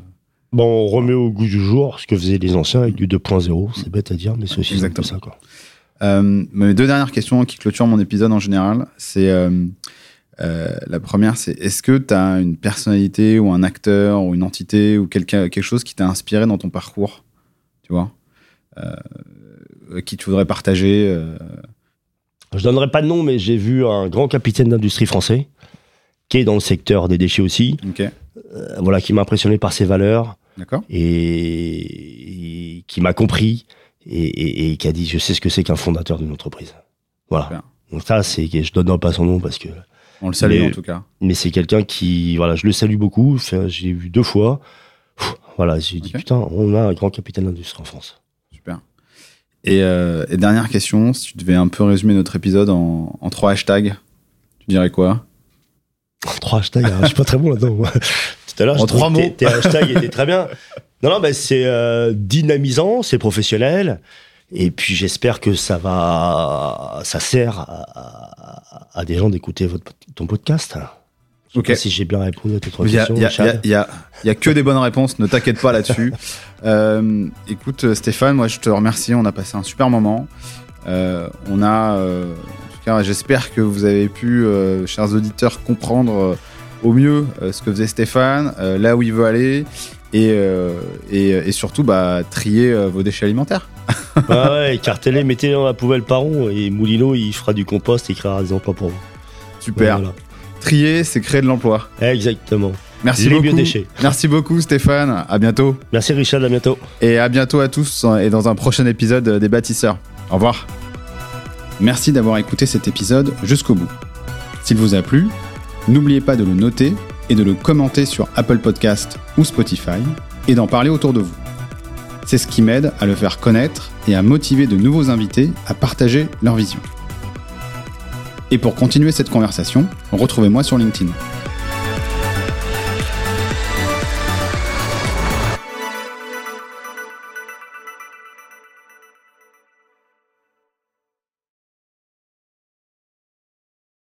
Bon, on remet au goût du jour ce que faisaient les anciens avec du 2.0. C'est bête à dire, mais c'est aussi Exactement. ça. Quoi. Euh, mes deux dernières questions qui clôturent mon épisode en général, c'est euh, la première, c'est est-ce que tu as une personnalité ou un acteur ou une entité ou quelqu'un quelque chose qui t'a inspiré dans ton parcours, tu vois, euh, qui tu voudrais partager euh, Je donnerai pas de nom, mais j'ai vu un grand capitaine d'industrie français qui est dans le secteur des déchets aussi. Ok, euh, voilà, qui m'a impressionné par ses valeurs d'accord. et, et qui m'a compris et, et- et qui a dit je sais ce que c'est qu'un fondateur d'une entreprise. Voilà. Super. Donc ça, c'est je donne pas son nom parce que On le salue Mais- en tout cas. mais c'est quelqu'un qui voilà, je le salue beaucoup. J'ai vu deux fois. Pff, Voilà, j'ai dit putain, on a un grand capitaine d'industrie en France. Super. Et, euh, et dernière question, si tu devais un peu résumer notre épisode en, en trois hashtags, tu dirais quoi? Trois hashtags, hein, je suis pas très bon là-dedans. Tout à l'heure, En je trois mots. Tes hashtags étaient très bien. Non, non, bah, c'est euh, dynamisant, c'est professionnel. Et puis j'espère que ça va, ça sert à, à- à des gens d'écouter ton podcast. Je sais Ok. pas si j'ai bien répondu à tes trois questions. il y y y a que des bonnes réponses, ne t'inquiète pas là-dessus. Euh, écoute Stéphane, moi je te remercie, on a passé un super moment. Euh, on a, euh, en tout cas j'espère que vous avez pu, chers auditeurs, comprendre au mieux ce que faisait Stéphane, là où il veut aller, et, et, et surtout bah, trier vos déchets alimentaires. Ah ouais, écartez-les, mettez-les dans la poubelle par rond et Moulino, il fera du compost et créera des emplois pour vous. Super. Voilà. Trier, c'est créer de l'emploi. Exactement. Merci Les beaucoup. biodéchets. Merci beaucoup Stéphane, à bientôt. Merci Richard, à bientôt. Et à bientôt à tous et dans un prochain épisode des bâtisseurs. Au revoir. Merci d'avoir écouté cet épisode jusqu'au bout. S'il vous a plu, n'oubliez pas de le noter et de le commenter sur Apple Podcast ou Spotify et d'en parler autour de vous. C'est ce qui m'aide à le faire connaître et à motiver de nouveaux invités à partager leur vision. Et pour continuer cette conversation, retrouvez-moi sur LinkedIn.